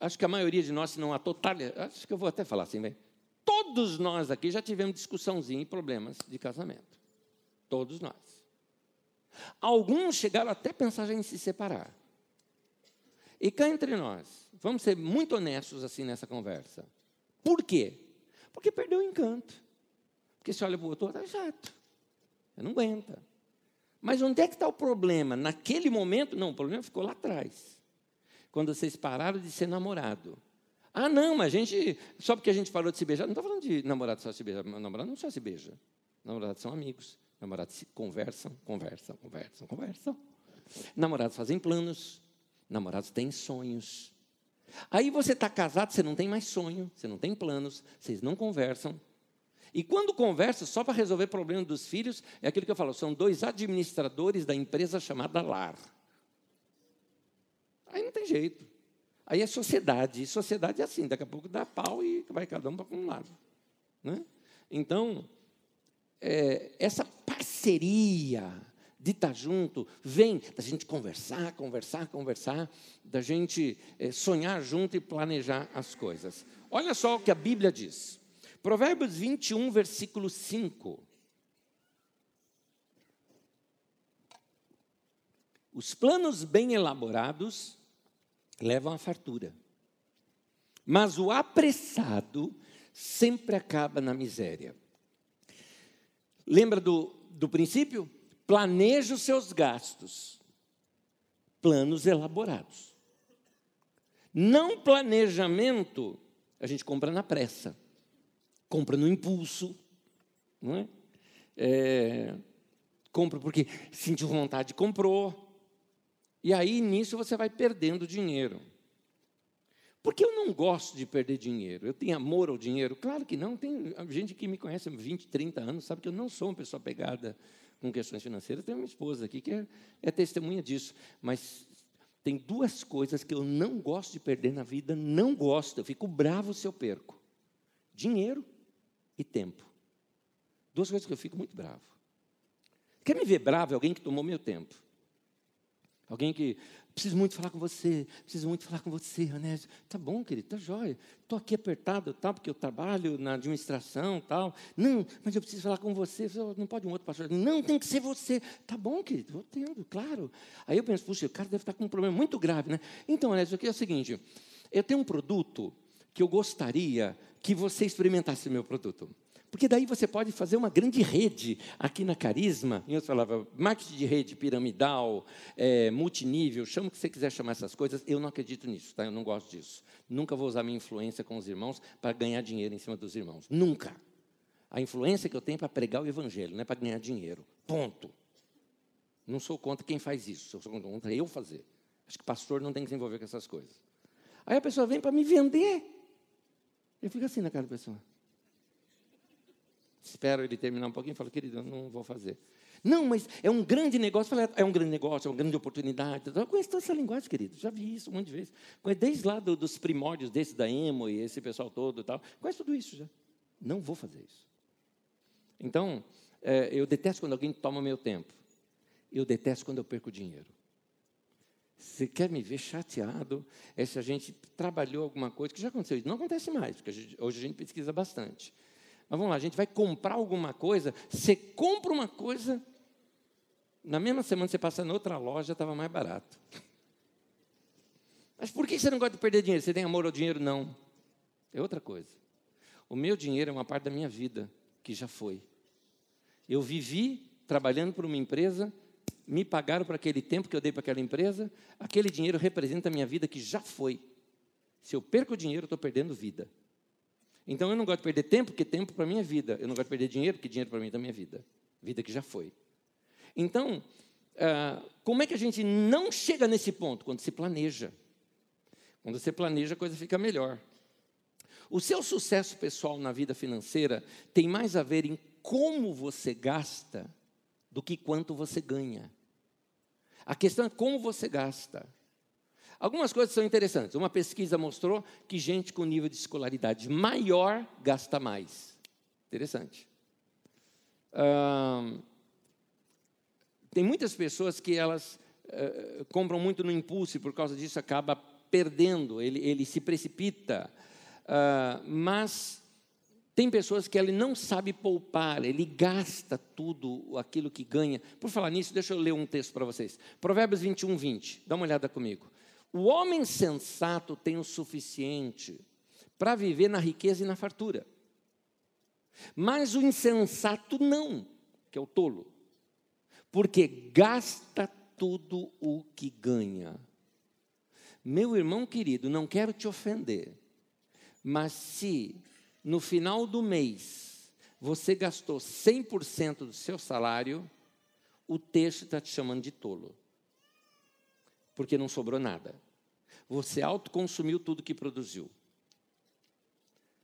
acho que a maioria de nós, se não a totalidade, acho que eu vou até falar assim, bem, todos nós aqui já tivemos discussãozinha e problemas de casamento. Todos nós. Alguns chegaram até a pensar em se separar. E cá entre nós, vamos ser muito honestos assim nessa conversa. Por quê? Porque perdeu o encanto. Porque se olha para o outro, está chato. Você não aguenta. Mas onde é que está o problema? Naquele momento, não, o problema ficou lá atrás quando vocês pararam de ser namorado. Ah, não, mas a gente. Só porque a gente parou de se beijar. Não estou falando de namorado só se beijar. Namorado não só se beija. Namorados são amigos. Namorados se conversam, conversam, conversam, conversam. Namorados fazem planos. Namorados têm sonhos. Aí você está casado, você não tem mais sonho, você não tem planos, vocês não conversam. E quando conversa, só para resolver problema dos filhos, é aquilo que eu falo: são dois administradores da empresa chamada lar. Aí não tem jeito. Aí é sociedade. E sociedade é assim, daqui a pouco dá pau e vai cada um para um lado. Né? Então, é, essa parceria de estar junto, vem da gente conversar, conversar, conversar, da gente é, sonhar junto e planejar as coisas. Olha só o que a Bíblia diz. Provérbios 21, versículo 5. Os planos bem elaborados levam à fartura. Mas o apressado sempre acaba na miséria. Lembra do, do princípio? Planeje os seus gastos. Planos elaborados. Não planejamento, a gente compra na pressa, compra no impulso, não é? é compra porque sentiu vontade, comprou. E aí nisso você vai perdendo dinheiro. Porque eu não gosto de perder dinheiro. Eu tenho amor ao dinheiro? Claro que não. Tem gente que me conhece há 20, 30 anos, sabe que eu não sou uma pessoa pegada com questões financeiras. Tenho uma esposa aqui que é, é testemunha disso. Mas tem duas coisas que eu não gosto de perder na vida, não gosto. Eu fico bravo se eu perco: dinheiro e tempo. Duas coisas que eu fico muito bravo. Quer me ver bravo? Alguém que tomou meu tempo. Alguém que preciso muito falar com você, preciso muito falar com você, Anésio. Tá bom, querido, tá jóia. Estou aqui apertado, tal, porque eu trabalho na administração, tal. Não, mas eu preciso falar com você. Não pode um outro pastor. Não, tem que ser você. Tá bom, querido, vou tendo, claro. Aí eu penso, puxa, o cara deve estar com um problema muito grave, né? Então, Anésio, aqui é o seguinte: eu tenho um produto que eu gostaria que você experimentasse meu produto. Porque daí você pode fazer uma grande rede aqui na Carisma, em outras palavras, marketing de rede piramidal, é, multinível, chama o que você quiser chamar essas coisas, eu não acredito nisso, tá? eu não gosto disso. Nunca vou usar minha influência com os irmãos para ganhar dinheiro em cima dos irmãos. Nunca. A influência que eu tenho é para pregar o evangelho, não é para ganhar dinheiro. Ponto. Não sou contra quem faz isso, sou contra eu fazer. Acho que pastor não tem que se envolver com essas coisas. Aí a pessoa vem para me vender. Eu fico assim na cara da pessoa. Espero ele terminar um pouquinho e falo, querido, eu não vou fazer. Não, mas é um grande negócio. Falei, é um grande negócio, é uma grande oportunidade. Eu conheço toda essa linguagem, querido. Já vi isso um monte de vezes. Desde lá do, dos primórdios desse da Emo e esse pessoal todo e tal. Conheço tudo isso já. Não vou fazer isso. Então, é, eu detesto quando alguém toma meu tempo. Eu detesto quando eu perco dinheiro. Você quer me ver chateado? É se a gente trabalhou alguma coisa, que já aconteceu isso. Não acontece mais, porque hoje a gente pesquisa bastante. Mas vamos lá, a gente vai comprar alguma coisa, você compra uma coisa, na mesma semana você passa em outra loja, estava mais barato. Mas por que você não gosta de perder dinheiro? Você tem amor ao dinheiro? Não. É outra coisa. O meu dinheiro é uma parte da minha vida que já foi. Eu vivi trabalhando por uma empresa, me pagaram por aquele tempo que eu dei para aquela empresa, aquele dinheiro representa a minha vida que já foi. Se eu perco dinheiro, eu estou perdendo vida. Então eu não gosto de perder tempo, porque tempo para mim é vida. Eu não gosto de perder dinheiro, porque dinheiro para mim também é vida. Vida que já foi. Então, ah, como é que a gente não chega nesse ponto? Quando se planeja. Quando você planeja, a coisa fica melhor. O seu sucesso pessoal na vida financeira tem mais a ver em como você gasta do que quanto você ganha. A questão é como você gasta. Algumas coisas são interessantes. Uma pesquisa mostrou que gente com nível de escolaridade maior gasta mais. Interessante. tem muitas pessoas que elas uh, compram muito no impulso e por causa disso acaba perdendo, ele, ele se precipita. Uh, mas tem pessoas que ele não sabe poupar, ele gasta tudo aquilo que ganha. Por falar nisso, deixa eu ler um texto para vocês. Provérbios 21, 20. Dá uma olhada comigo. O homem sensato tem o suficiente para viver na riqueza e na fartura. Mas o insensato não, que é o tolo. Porque gasta tudo o que ganha. Meu irmão querido, não quero te ofender, mas se no final do mês você gastou 100% do seu salário, o texto está te chamando de tolo. Porque não sobrou nada. Você autoconsumiu tudo que produziu.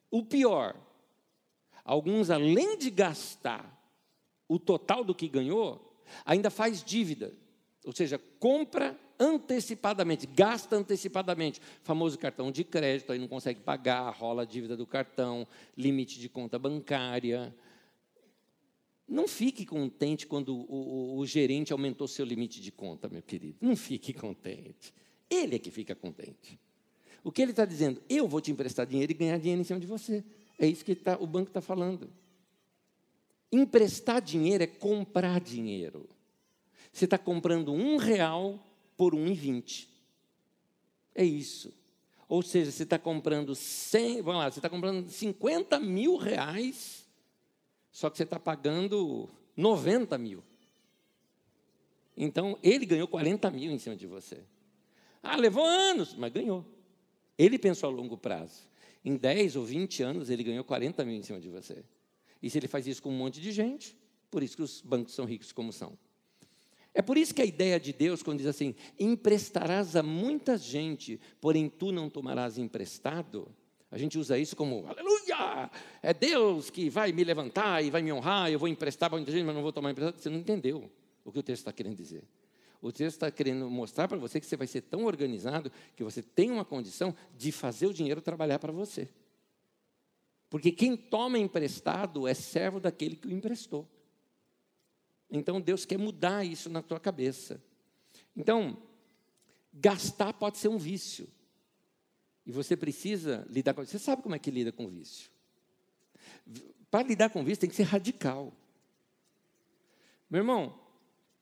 O pior, alguns, além de gastar o total do que ganhou, ainda faz dívida. Ou seja, compra antecipadamente, gasta antecipadamente. Famoso cartão de crédito, aí não consegue pagar, rola a dívida do cartão, limite de conta bancária. Não fique contente quando o, o, o gerente aumentou seu limite de conta, meu querido. Não fique contente. Ele é que fica contente. O que ele está dizendo? Eu vou te emprestar dinheiro e ganhar dinheiro em cima de você. É isso que tá, o banco está falando. Emprestar dinheiro é comprar dinheiro. Você está comprando um real por um e vinte. É isso. Ou seja, você está comprando 100, vamos lá, você está comprando 50 mil reais, só que você está pagando 90 mil. Então, ele ganhou 40 mil em cima de você. Ah, levou anos, mas ganhou. Ele pensou a longo prazo. Em 10 ou 20 anos, ele ganhou 40 mil em cima de você. E se ele faz isso com um monte de gente, por isso que os bancos são ricos como são. É por isso que a ideia de Deus, quando diz assim: emprestarás a muita gente, porém tu não tomarás emprestado, a gente usa isso como, aleluia, é Deus que vai me levantar e vai me honrar, eu vou emprestar para muita gente, mas não vou tomar emprestado. Você não entendeu o que o texto está querendo dizer. O texto está querendo mostrar para você que você vai ser tão organizado que você tem uma condição de fazer o dinheiro trabalhar para você. Porque quem toma emprestado é servo daquele que o emprestou. Então Deus quer mudar isso na tua cabeça. Então, gastar pode ser um vício. E você precisa lidar com. Você sabe como é que lida com vício? Para lidar com vício tem que ser radical. Meu irmão,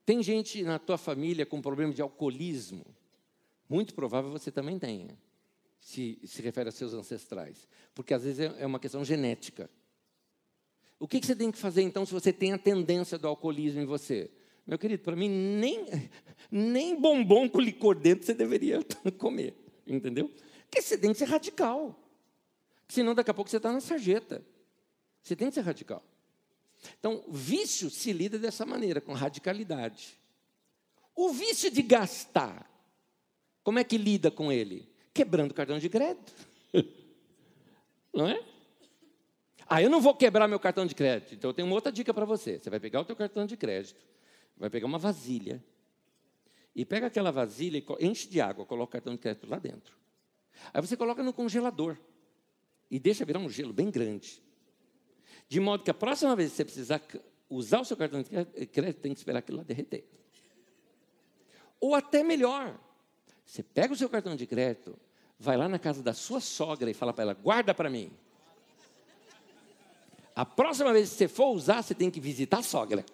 tem gente na tua família com problema de alcoolismo. Muito provável você também tenha, se se refere a seus ancestrais. Porque às vezes é, é uma questão genética. O que, você tem que fazer então se você tem a tendência do alcoolismo em você? Meu querido, para mim, nem, (laughs) nem bombom com licor dentro você deveria (laughs) comer, entendeu? Porque você tem que ser radical. Senão, daqui a pouco você está na sarjeta. Você tem que ser radical. Então, vício se lida dessa maneira, com radicalidade. O vício de gastar, como é que lida com ele? Quebrando o cartão de crédito. (laughs) Não é? Ah, eu não vou quebrar meu cartão de crédito. Então eu tenho uma outra dica para você. Você vai pegar o teu cartão de crédito, vai pegar uma vasilha e pega aquela vasilha e enche de água, coloca o cartão de crédito lá dentro. Aí você coloca no congelador e deixa virar um gelo bem grande. De modo que a próxima vez que você precisar usar o seu cartão de crédito, tem que esperar aquilo lá derreter. Ou até melhor, você pega o seu cartão de crédito, vai lá na casa da sua sogra e fala para ela: guarda para mim. A próxima vez que você for usar, você tem que visitar a sogra.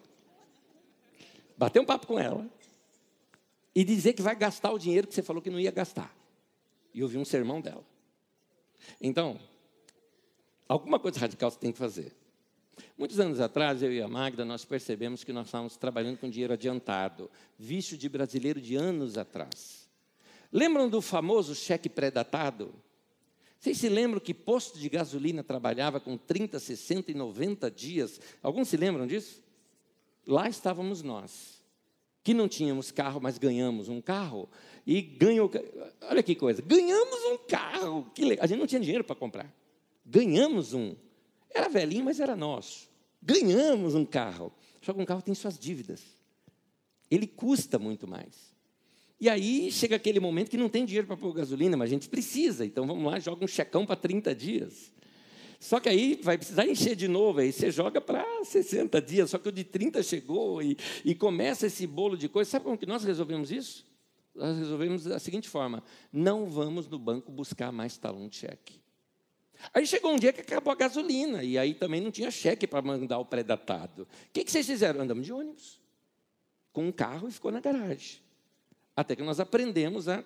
Bater um papo com ela. E dizer que vai gastar o dinheiro que você falou que não ia gastar. E ouvir um sermão dela. Então, alguma coisa radical você tem que fazer. Muitos anos atrás, eu e a Magda, nós percebemos que nós estávamos trabalhando com dinheiro adiantado, vício de brasileiro de anos atrás. Lembram do famoso cheque pré-datado? Vocês se lembram que posto de gasolina trabalhava com 30, 60 e 90 dias? Alguns se lembram disso? Lá estávamos nós, que não tínhamos carro, mas ganhamos um carro. E ganhou. Olha que coisa, ganhamos um carro. Que A gente não tinha dinheiro para comprar. Ganhamos um. Era velhinho, mas era nosso. Ganhamos um carro. Só que um carro tem suas dívidas. Ele custa muito mais. E aí chega aquele momento que não tem dinheiro para pôr gasolina, mas a gente precisa, então vamos lá, joga um checão para 30 dias. Só que aí vai precisar encher de novo, aí você joga para 60 dias, só que o de 30 chegou e, e começa esse bolo de coisas. Sabe como que nós resolvemos isso? Nós resolvemos da seguinte forma: não vamos no banco buscar mais talão de cheque. Aí chegou um dia que acabou a gasolina, e aí também não tinha cheque para mandar o pré-datado. O que, que vocês fizeram? Andamos de ônibus, com um carro e ficou na garagem. Até que nós aprendemos a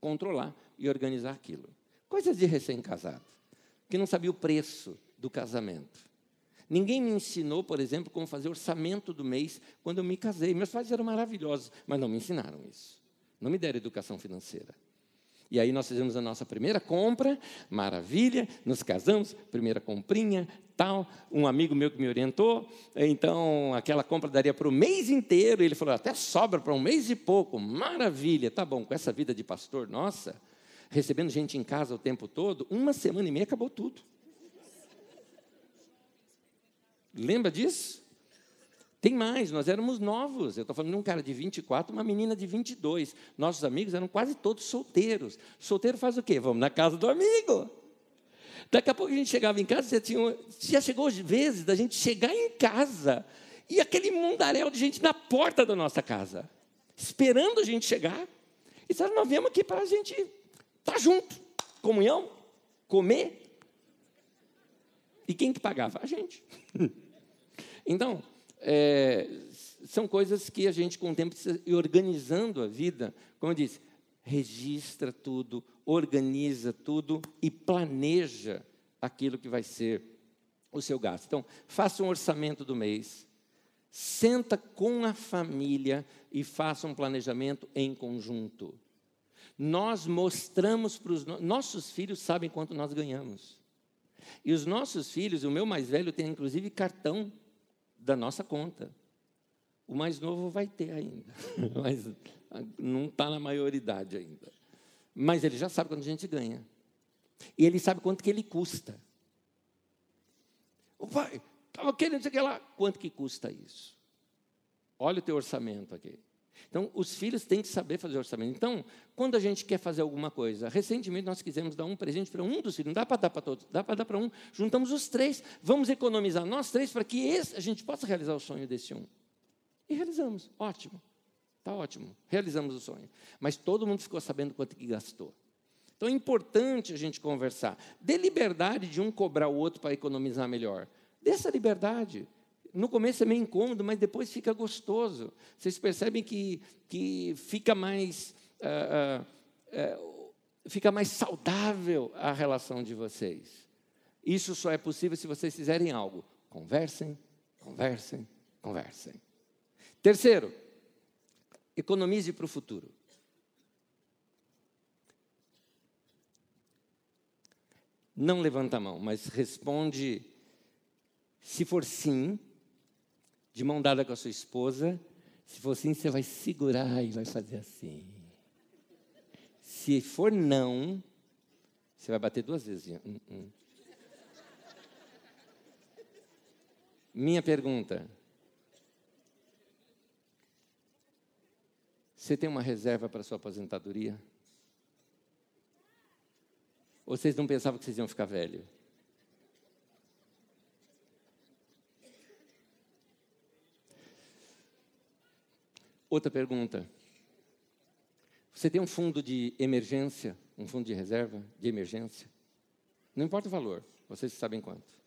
controlar e organizar aquilo. Coisas de recém-casado, que não sabia o preço do casamento. Ninguém me ensinou, por exemplo, como fazer orçamento do mês quando eu me casei. Meus pais eram maravilhosos, mas não me ensinaram isso. Não me deram educação financeira. E aí nós fizemos a nossa primeira compra, maravilha, nos casamos, primeira comprinha, tal. Um amigo meu que me orientou, então aquela compra daria para o mês inteiro. Ele falou, até sobra para um mês e pouco, maravilha, tá bom. Com essa vida de pastor, nossa, recebendo gente em casa o tempo todo, uma semana e meia acabou tudo. Lembra disso? Tem mais, nós éramos novos. Eu estou falando de um cara de 24, uma menina de 22. Nossos amigos eram quase todos solteiros. Solteiro faz o quê? Vamos na casa do amigo. Daqui a pouco a gente chegava em casa, já, tinha, já chegou vezes da gente chegar em casa e aquele mundaréu de gente na porta da nossa casa, esperando a gente chegar. E sabe, nós viemos aqui para a gente tá junto, comunhão, comer. E quem que pagava? A gente. (laughs) então, é, são coisas que a gente, com o tempo, precisa ir organizando a vida. Como eu disse, registra tudo, organiza tudo e planeja aquilo que vai ser o seu gasto. Então, faça um orçamento do mês, senta com a família e faça um planejamento em conjunto. Nós mostramos para os nossos filhos sabem quanto nós ganhamos. E os nossos filhos, o meu mais velho tem inclusive cartão da nossa conta. O mais novo vai ter ainda, (laughs) mas não está na maioridade ainda. Mas ele já sabe quanto a gente ganha. E ele sabe quanto que ele custa. O pai, estava querendo dizer que lá. Quanto que custa isso? Olha o teu orçamento aqui. Então, os filhos têm que saber fazer orçamento. Então, quando a gente quer fazer alguma coisa, recentemente nós quisemos dar um presente para um dos filhos, não dá para dar para todos, dá para dar para um. Juntamos os três, vamos economizar nós três para que esse, a gente possa realizar o sonho desse um. E realizamos, ótimo, está ótimo, realizamos o sonho. Mas todo mundo ficou sabendo quanto que gastou. Então é importante a gente conversar. Dê liberdade de um cobrar o outro para economizar melhor. Dê essa liberdade. No começo é meio incômodo, mas depois fica gostoso. Vocês percebem que, que fica mais. Uh, uh, uh, fica mais saudável a relação de vocês. Isso só é possível se vocês fizerem algo. Conversem, conversem, conversem. Terceiro, economize para o futuro. Não levanta a mão, mas responde. Se for sim, de mão dada com a sua esposa. Se for sim, você vai segurar e vai fazer assim. Se for não, você vai bater duas vezes. Hum, hum. Minha pergunta. Você tem uma reserva para sua aposentadoria? Ou vocês não pensavam que vocês iam ficar velho? Outra pergunta. Você tem um fundo de emergência, um fundo de reserva de emergência? Não importa o valor, vocês sabem quanto.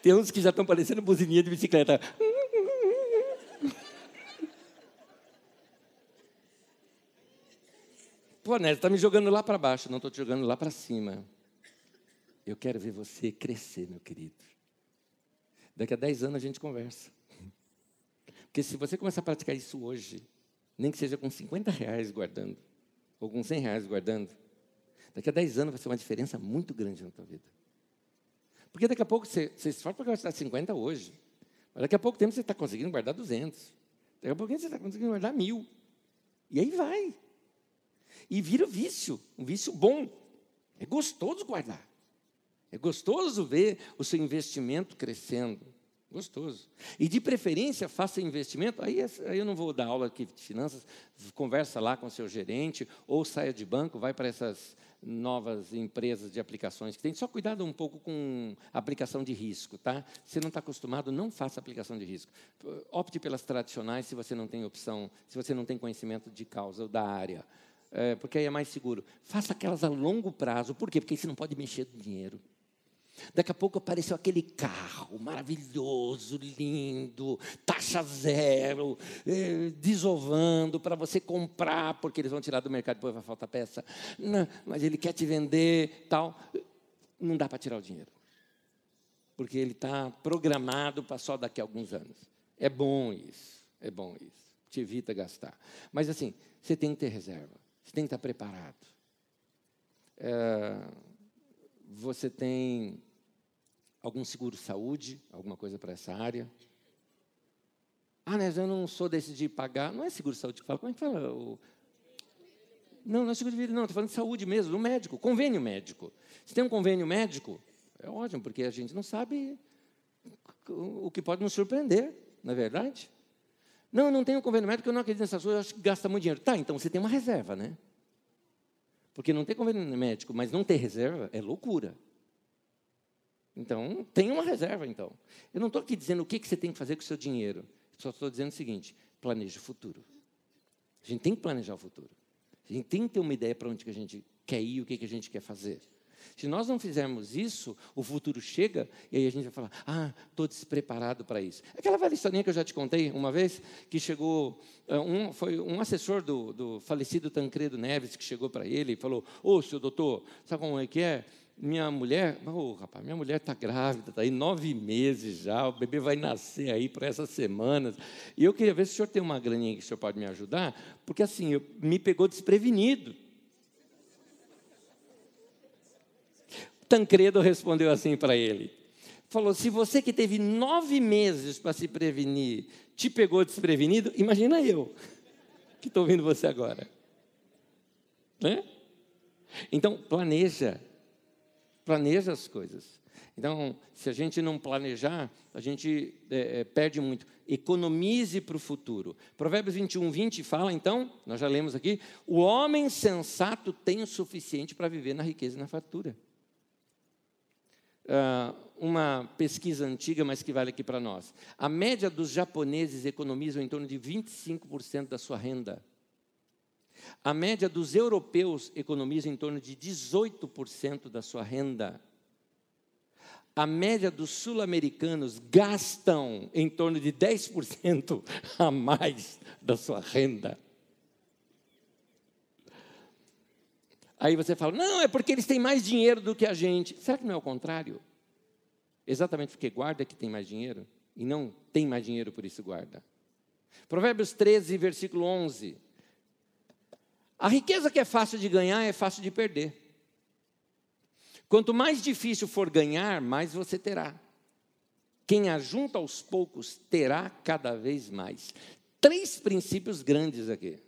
Tem uns que já estão parecendo buzininha de bicicleta. Pô, Nélio, está me jogando lá para baixo, não estou te jogando lá para cima. Eu quero ver você crescer, meu querido. Daqui a 10 anos a gente conversa. Porque se você começar a praticar isso hoje, nem que seja com 50 reais guardando, ou com 100 reais guardando, daqui a 10 anos vai ser uma diferença muito grande na tua vida. Porque daqui a pouco você, você esforça para gastar 50 hoje, mas daqui a pouco tempo você está conseguindo guardar 200. Daqui a pouco você está conseguindo guardar mil. E aí vai. E vira vício, um vício bom. É gostoso guardar. É gostoso ver o seu investimento crescendo. Gostoso. E de preferência, faça investimento. Aí, aí eu não vou dar aula aqui de finanças, conversa lá com seu gerente, ou saia de banco, vai para essas novas empresas de aplicações que tem. Só cuidado um pouco com aplicação de risco, tá? Se não está acostumado, não faça aplicação de risco. Opte pelas tradicionais se você não tem opção, se você não tem conhecimento de causa ou da área é, porque aí é mais seguro. Faça aquelas a longo prazo. Por quê? Porque você não pode mexer no dinheiro. Daqui a pouco apareceu aquele carro maravilhoso, lindo, taxa zero, eh, desovando para você comprar, porque eles vão tirar do mercado, depois vai faltar peça. Não, mas ele quer te vender, tal. Não dá para tirar o dinheiro. Porque ele está programado para só daqui a alguns anos. É bom isso, é bom isso. Te evita gastar. Mas assim, você tem que ter reserva. Você tem que estar preparado. É, você tem algum seguro saúde, alguma coisa para essa área? Ah, mas eu não sou desse de pagar. Não é seguro saúde que fala. Como é que fala? O... Não, não é seguro de vida, não. Estou falando de saúde mesmo, do médico, convênio médico. Se tem um convênio médico, é ótimo, porque a gente não sabe o que pode nos surpreender, não é verdade? Não, eu não tenho convênio médico, eu não acredito nessas coisas, eu acho que gasta muito dinheiro. Tá, então você tem uma reserva, né? Porque não ter convênio médico, mas não ter reserva, é loucura. Então, tem uma reserva, então. Eu não estou aqui dizendo o que, que você tem que fazer com o seu dinheiro. Só estou dizendo o seguinte, planeje o futuro. A gente tem que planejar o futuro. A gente tem que ter uma ideia para onde que a gente quer ir, o que, que a gente quer fazer. Se nós não fizermos isso, o futuro chega e aí a gente vai falar: ah, estou despreparado para isso. Aquela velha historinha que eu já te contei uma vez, que chegou, eh, um, foi um assessor do, do falecido Tancredo Neves que chegou para ele e falou: Ô, oh, senhor doutor, sabe como é que é? Minha mulher, oh, rapaz, minha mulher está grávida, está aí nove meses já, o bebê vai nascer aí por essas semanas. E eu queria ver se o senhor tem uma graninha que o senhor pode me ajudar, porque assim, eu, me pegou desprevenido. Tancredo respondeu assim para ele: falou, se você que teve nove meses para se prevenir te pegou desprevenido, imagina eu, que estou ouvindo você agora. Né? Então, planeja planeja as coisas. Então, se a gente não planejar, a gente é, é perde muito. Economize para o futuro. Provérbios 21, 20 fala, então, nós já lemos aqui: o homem sensato tem o suficiente para viver na riqueza e na fartura. Uh, uma pesquisa antiga, mas que vale aqui para nós. A média dos japoneses economizam em torno de 25% da sua renda. A média dos europeus economiza em torno de 18% da sua renda. A média dos sul-americanos gastam em torno de 10% a mais da sua renda. Aí você fala, não, é porque eles têm mais dinheiro do que a gente. Será que não é o contrário? Exatamente porque guarda que tem mais dinheiro e não tem mais dinheiro, por isso guarda. Provérbios 13, versículo 11. A riqueza que é fácil de ganhar é fácil de perder. Quanto mais difícil for ganhar, mais você terá. Quem ajunta aos poucos terá cada vez mais. Três princípios grandes aqui.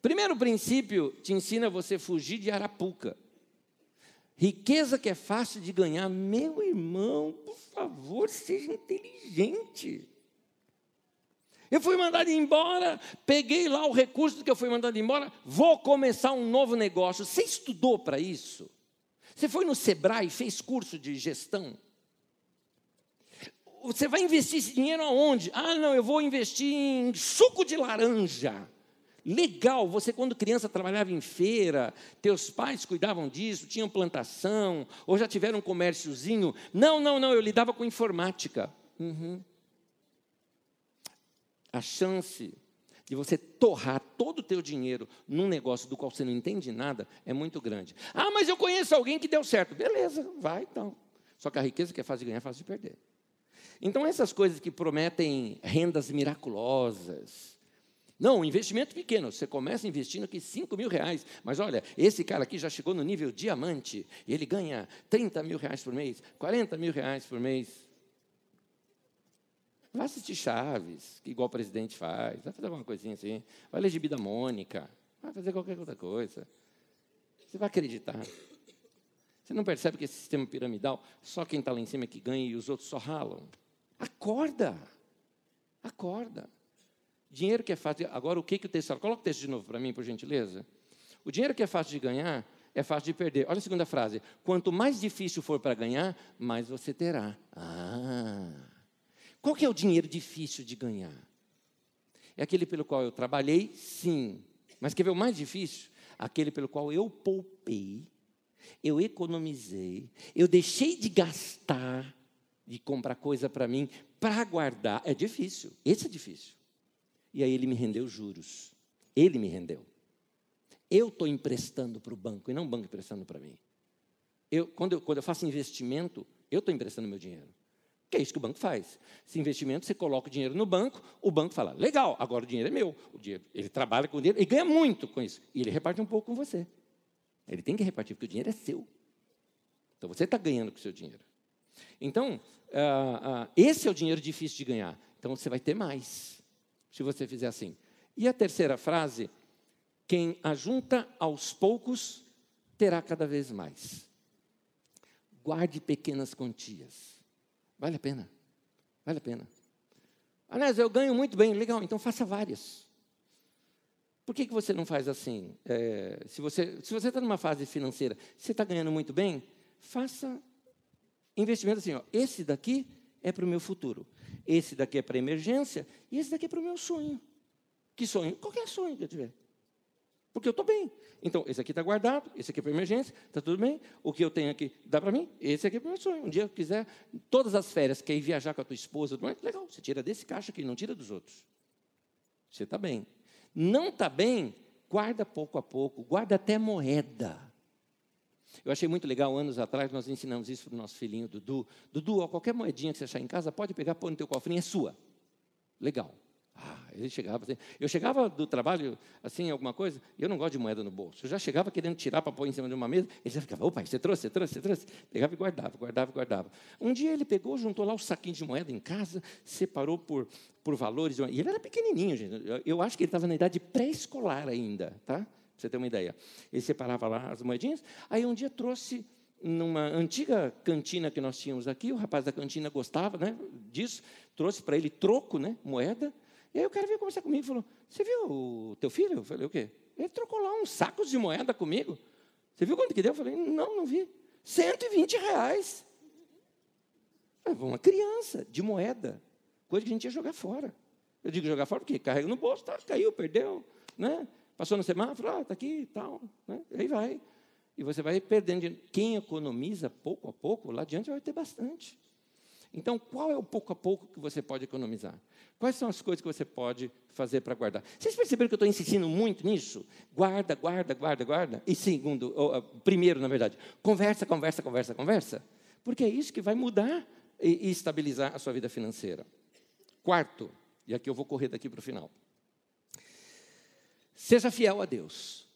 Primeiro princípio te ensina você fugir de arapuca. Riqueza que é fácil de ganhar, meu irmão, por favor, seja inteligente. Eu fui mandado embora, peguei lá o recurso que eu fui mandado embora, vou começar um novo negócio. Você estudou para isso? Você foi no Sebrae, fez curso de gestão? Você vai investir esse dinheiro aonde? Ah, não, eu vou investir em suco de laranja. Legal, você quando criança trabalhava em feira, teus pais cuidavam disso, tinham plantação, ou já tiveram um comérciozinho. Não, não, não, eu lidava com informática. Uhum a chance de você torrar todo o teu dinheiro num negócio do qual você não entende nada é muito grande. Ah, mas eu conheço alguém que deu certo. Beleza, vai então. Só que a riqueza que é fácil de ganhar é fácil de perder. Então, essas coisas que prometem rendas miraculosas. Não, investimento pequeno. Você começa investindo aqui 5 mil reais. Mas olha, esse cara aqui já chegou no nível diamante. E ele ganha 30 mil reais por mês, 40 mil reais por mês. Vai assistir Chaves, que igual o presidente faz. Vai fazer alguma coisinha assim. Vai ler Gibi da Mônica. Vai fazer qualquer outra coisa. Você vai acreditar. Você não percebe que esse sistema piramidal, só quem está lá em cima é que ganha e os outros só ralam? Acorda. Acorda. Dinheiro que é fácil. Agora, o que, que o texto fala? Coloca o texto de novo para mim, por gentileza. O dinheiro que é fácil de ganhar é fácil de perder. Olha a segunda frase. Quanto mais difícil for para ganhar, mais você terá. Ah. Qual que é o dinheiro difícil de ganhar? É aquele pelo qual eu trabalhei, sim. Mas quer ver o mais difícil? Aquele pelo qual eu poupei, eu economizei, eu deixei de gastar, de comprar coisa para mim, para guardar. É difícil, esse é difícil. E aí ele me rendeu juros. Ele me rendeu. Eu estou emprestando para o banco e não o banco emprestando para mim. Eu, quando, eu, quando eu faço investimento, eu estou emprestando meu dinheiro. Que é isso que o banco faz. Esse investimento, você coloca o dinheiro no banco, o banco fala, legal, agora o dinheiro é meu. O dinheiro, ele trabalha com o dinheiro e ganha muito com isso. E ele reparte um pouco com você. Ele tem que repartir, porque o dinheiro é seu. Então você está ganhando com o seu dinheiro. Então, uh, uh, esse é o dinheiro difícil de ganhar. Então você vai ter mais, se você fizer assim. E a terceira frase, quem ajunta aos poucos terá cada vez mais. Guarde pequenas quantias. Vale a pena. Vale a pena. Aliás, eu ganho muito bem, legal, então faça várias. Por que, que você não faz assim? É, se você se você está numa fase financeira, você está ganhando muito bem, faça investimento assim. Ó, esse daqui é para o meu futuro, esse daqui é para emergência e esse daqui é para o meu sonho. Que sonho? Qualquer sonho que eu tiver. Porque eu estou bem. Então, esse aqui está guardado, esse aqui é para emergência, está tudo bem. O que eu tenho aqui dá para mim, esse aqui é para o meu sonho. Um dia eu quiser, todas as férias, quer ir viajar com a tua esposa, legal, você tira desse caixa aqui, não tira dos outros. Você está bem. Não está bem, guarda pouco a pouco, guarda até moeda. Eu achei muito legal, anos atrás, nós ensinamos isso para o nosso filhinho Dudu. Dudu, ó, qualquer moedinha que você achar em casa, pode pegar, pôr no teu cofrinho, é sua. Legal. Ele chegava assim. Eu chegava do trabalho, assim, alguma coisa, eu não gosto de moeda no bolso. Eu já chegava querendo tirar para pôr em cima de uma mesa, ele já ficava, opa, você trouxe, você trouxe, você trouxe. Pegava e guardava, guardava, guardava. Um dia ele pegou, juntou lá o saquinho de moeda em casa, separou por, por valores. E ele era pequenininho, gente. Eu acho que ele estava na idade pré-escolar ainda, tá? Para você ter uma ideia. Ele separava lá as moedinhas. Aí um dia trouxe numa antiga cantina que nós tínhamos aqui, o rapaz da cantina gostava né, disso, trouxe para ele troco, né, moeda, e aí o cara veio conversar comigo e falou: Você viu o teu filho? Eu falei: O quê? Ele trocou lá uns sacos de moeda comigo. Você viu quanto que deu? Eu falei: Não, não vi. 120 reais. Uma criança de moeda, coisa que a gente ia jogar fora. Eu digo jogar fora porque carrega no bolso, tá, caiu, perdeu, né? Passou no semáforo, ah, está aqui e tal. Né? Aí vai. E você vai perdendo. Quem economiza pouco a pouco, lá adiante vai ter bastante. Então, qual é o pouco a pouco que você pode economizar? Quais são as coisas que você pode fazer para guardar? Vocês perceberam que eu estou insistindo muito nisso? Guarda, guarda, guarda, guarda. E segundo, ou, primeiro, na verdade, conversa, conversa, conversa, conversa. Porque é isso que vai mudar e, e estabilizar a sua vida financeira. Quarto, e aqui eu vou correr daqui para o final. Seja fiel a Deus.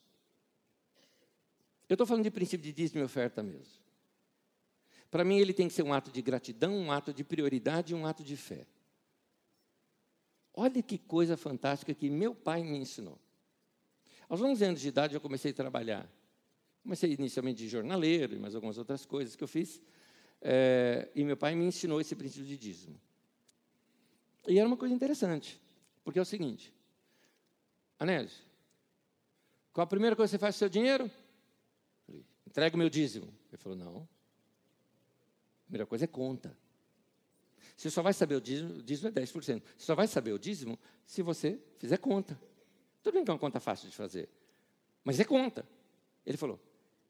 Eu estou falando de princípio de dízimo e oferta mesmo. Para mim, ele tem que ser um ato de gratidão, um ato de prioridade e um ato de fé. Olha que coisa fantástica que meu pai me ensinou. Aos 11 anos de idade, eu comecei a trabalhar. Comecei inicialmente de jornaleiro e mais algumas outras coisas que eu fiz. É, e meu pai me ensinou esse princípio de dízimo. E era uma coisa interessante, porque é o seguinte: Anésio, qual a primeira coisa que você faz com o seu dinheiro? Entrega o meu dízimo. Ele falou: não. A primeira coisa é conta. Você só vai saber o dízimo, o dízimo é 10%. Você só vai saber o dízimo se você fizer conta. Tudo bem que é uma conta fácil de fazer, mas é conta. Ele falou: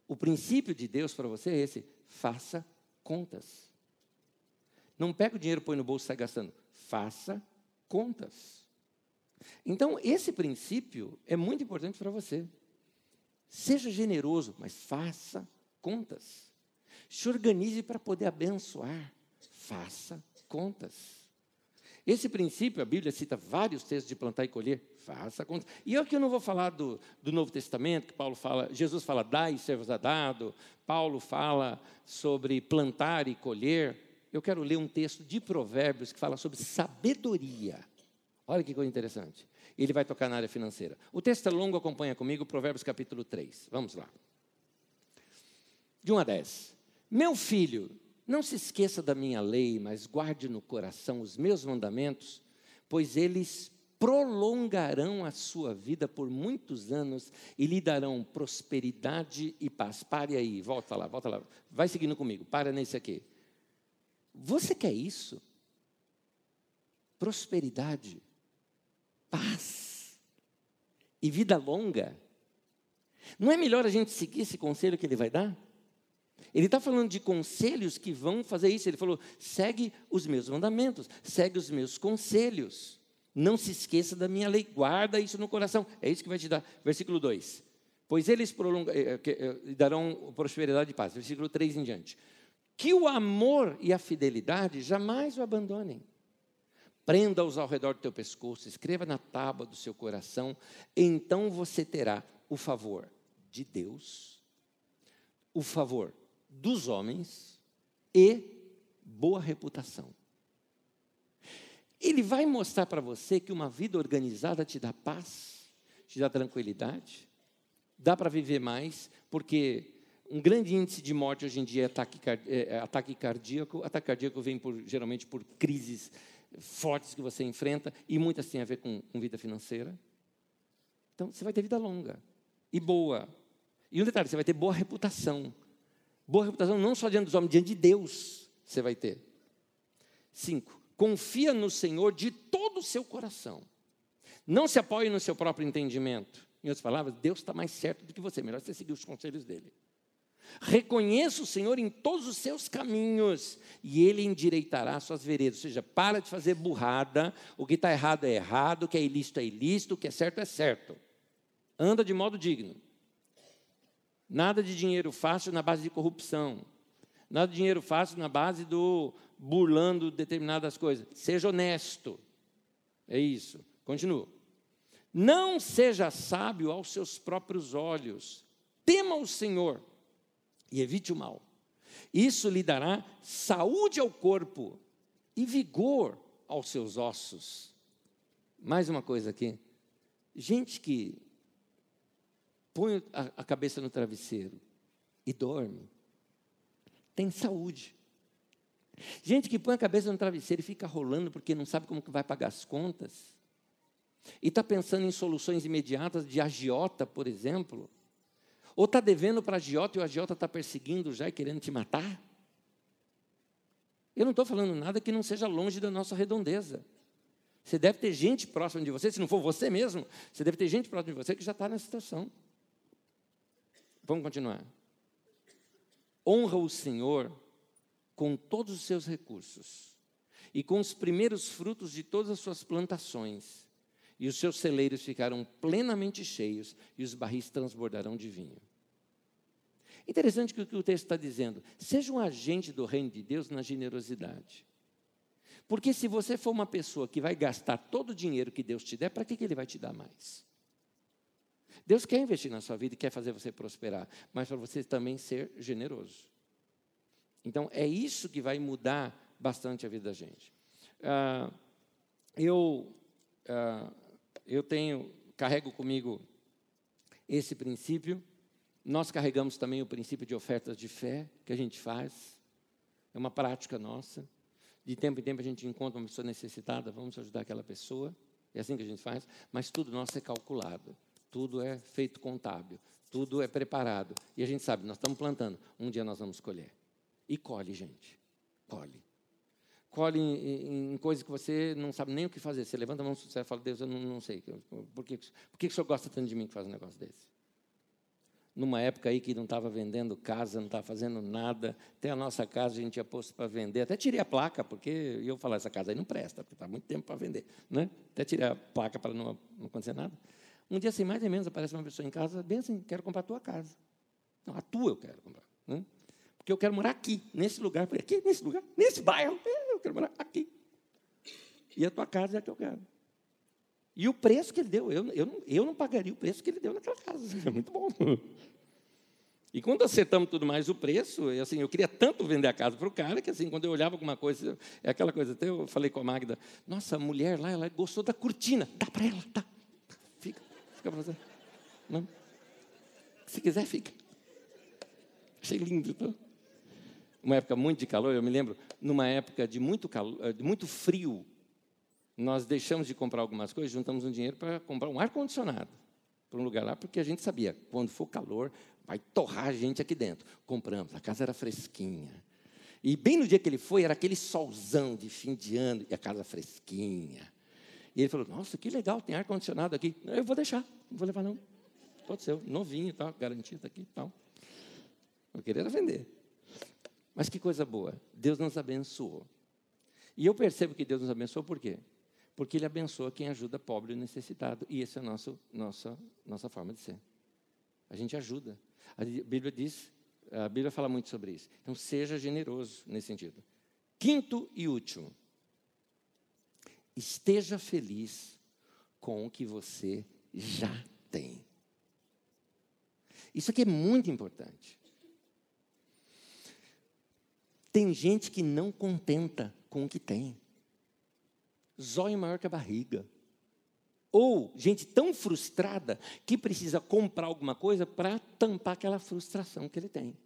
o princípio de Deus para você é esse: faça contas. Não pega o dinheiro, põe no bolso e sai gastando. Faça contas. Então, esse princípio é muito importante para você. Seja generoso, mas faça contas. Se organize para poder abençoar. Faça contas. Esse princípio, a Bíblia cita vários textos de plantar e colher. Faça contas. E aqui eu não vou falar do, do Novo Testamento, que Paulo fala, Jesus fala, dai e ser-vos dado. Paulo fala sobre plantar e colher. Eu quero ler um texto de Provérbios que fala sobre sabedoria. Olha que coisa interessante. Ele vai tocar na área financeira. O texto é longo, acompanha comigo, Provérbios capítulo 3. Vamos lá. De 1 a 10. Meu filho, não se esqueça da minha lei, mas guarde no coração os meus mandamentos, pois eles prolongarão a sua vida por muitos anos e lhe darão prosperidade e paz. Pare aí, volta lá, volta lá. Vai seguindo comigo, para nesse aqui. Você quer isso? Prosperidade, paz e vida longa. Não é melhor a gente seguir esse conselho que ele vai dar? Ele está falando de conselhos que vão fazer isso. Ele falou: segue os meus mandamentos, segue os meus conselhos. Não se esqueça da minha lei, guarda isso no coração. É isso que vai te dar. Versículo 2. Pois eles prolongam, eh, eh, eh, darão prosperidade e paz. Versículo 3 em diante. Que o amor e a fidelidade jamais o abandonem. Prenda-os ao redor do teu pescoço, escreva na tábua do seu coração, então você terá o favor de Deus, o favor dos homens e boa reputação. Ele vai mostrar para você que uma vida organizada te dá paz, te dá tranquilidade, dá para viver mais, porque um grande índice de morte hoje em dia é ataque, é, é ataque cardíaco. Ataque cardíaco vem por, geralmente por crises fortes que você enfrenta, e muitas têm a ver com, com vida financeira. Então, você vai ter vida longa e boa. E um detalhe, você vai ter boa reputação. Boa reputação não só diante dos homens, diante de Deus você vai ter. Cinco, confia no Senhor de todo o seu coração. Não se apoie no seu próprio entendimento. Em outras palavras, Deus está mais certo do que você, melhor você seguir os conselhos dele. Reconheça o Senhor em todos os seus caminhos e Ele endireitará suas veredas. Ou seja, para de fazer burrada, o que está errado é errado, o que é ilícito é ilícito, o que é certo é certo. Anda de modo digno. Nada de dinheiro fácil na base de corrupção. Nada de dinheiro fácil na base do burlando determinadas coisas. Seja honesto. É isso. Continua. Não seja sábio aos seus próprios olhos. Tema o Senhor e evite o mal. Isso lhe dará saúde ao corpo e vigor aos seus ossos. Mais uma coisa aqui. Gente que põe a, cabeça no travesseiro e dorme, tem saúde. Gente que põe a cabeça no travesseiro e fica rolando porque não sabe como que vai pagar as contas, e está pensando em soluções imediatas de agiota, por exemplo, ou está devendo para agiota e o agiota está perseguindo já e querendo te matar? Eu não estou falando nada que não seja longe da nossa redondeza. Você deve ter gente próxima de você, se não for você mesmo, você deve ter gente próxima de você que já está nessa situação. Vamos continuar. Honra o Senhor com todos os seus recursos e com os primeiros frutos de todas as suas plantações, e os seus celeiros ficarão plenamente cheios e os barris transbordarão de vinho. Interessante que o que o texto está dizendo. Seja um agente do reino de Deus na generosidade. Porque se você for uma pessoa que vai gastar todo o dinheiro que Deus te der, para que, que Ele vai te dar mais? Deus quer investir na sua vida e quer fazer você prosperar, mas para você também ser generoso. Então, é isso que vai mudar bastante a vida da gente. Ah, eu, ah, eu tenho, carrego comigo esse princípio. Nós carregamos também o princípio de ofertas de fé que a gente faz. É uma prática nossa. De tempo em tempo a gente encontra uma pessoa necessitada, vamos ajudar aquela pessoa. É assim que a gente faz, mas tudo nosso é calculado tudo é feito contábil, tudo é preparado. E a gente sabe, nós estamos plantando, um dia nós vamos colher. E colhe, gente, colhe. Colhe em, em coisas que você não sabe nem o que fazer. Você levanta a mão e fala, Deus, eu não, não sei. Por, que, por que o senhor gosta tanto de mim que faz um negócio desse? numa época aí que não estava vendendo casa, não estava fazendo nada, até a nossa casa a gente tinha posto para vender, até tirei a placa, porque eu falar, essa casa aí não presta, porque está muito tempo para vender. Né? Até tirei a placa para não, não acontecer nada. Um dia, sem mais nem menos, aparece uma pessoa em casa, bem assim, quero comprar a tua casa. Não, a tua eu quero comprar. Né? Porque eu quero morar aqui, nesse lugar. Falei, aqui, nesse lugar, nesse bairro, é, eu quero morar aqui. E a tua casa é a que eu quero. E o preço que ele deu, eu, eu, não, eu não pagaria o preço que ele deu naquela casa. (laughs) É muito bom. E quando acertamos tudo mais o preço, eu, assim, eu queria tanto vender a casa para o cara que assim, quando eu olhava alguma coisa, é aquela coisa, até eu falei com a Magda, nossa, a mulher lá, ela gostou da cortina, dá para ela, dá. Para você. Não? Se quiser, fica. Achei lindo. Uma época muito de calor, eu me lembro, numa época de muito, calor, eh, de muito frio, nós deixamos de comprar algumas coisas, juntamos um dinheiro para comprar um ar-condicionado para um lugar lá, porque a gente sabia, quando for calor, vai torrar a gente aqui dentro. Compramos, a casa era fresquinha. E bem no dia que ele foi, era aquele solzão de fim de ano, e a casa fresquinha. E ele falou: Nossa, que legal, tem ar-condicionado aqui. Eu vou deixar, não vou levar não. Pode ser, novinho, tal, garantido aqui tal. Eu queria vender. Mas que coisa boa, Deus nos abençoou. E eu percebo que Deus nos abençoou por quê? Porque Ele abençoa quem ajuda pobre e necessitado. E essa é a nossa, nossa, nossa forma de ser. A gente ajuda. A Bíblia diz, a Bíblia fala muito sobre isso. Então, seja generoso nesse sentido. Quinto e último. Esteja feliz com o que você já tem. Isso aqui é muito importante. Tem gente que não contenta com o que tem. Zóio maior que a barriga. Ou gente tão frustrada que precisa comprar alguma coisa para tampar aquela frustração que ele tem.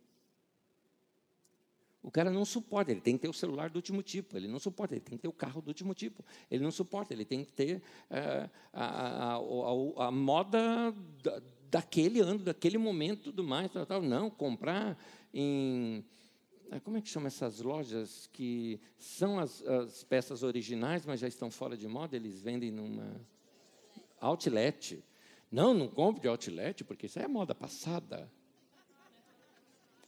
O cara não suporta, ele tem que ter o celular do último tipo, ele não suporta, ele tem que ter o carro do último tipo, ele não suporta, ele tem que ter uh, a, a, a, a, moda da, daquele ano, daquele momento, tudo mais, tal, tal. não, comprar em ah, como é que chama essas lojas que são as, as, peças originais, mas já estão fora de moda, eles vendem numa outlet. Não, não compre de outlet, porque isso é moda passada.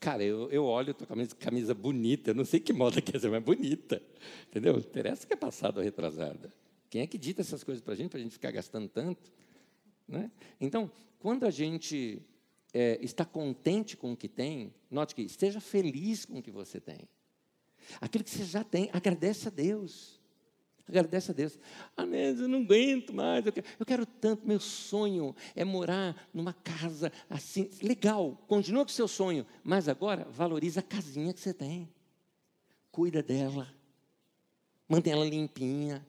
Cara, eu, eu olho, estou com camisa, camisa bonita, eu não sei que moda (laughs) que é essa, mas bonita. Entendeu? Interessa que é passada ou retrasada. Quem é que dita essas coisas para a gente, para a gente ficar gastando tanto? Né? Então, quando a gente é, está contente com o que tem, note que esteja feliz com o que você tem. Aquilo que você já tem, agradece a Deus. Agradece a Deus. Ah, mas eu não aguento mais. Eu quero, eu quero, tanto. Meu sonho é morar numa casa assim. Legal, continua com o seu sonho. Mas agora, valoriza a casinha que você tem. Cuida dela. Mantém ela limpinha.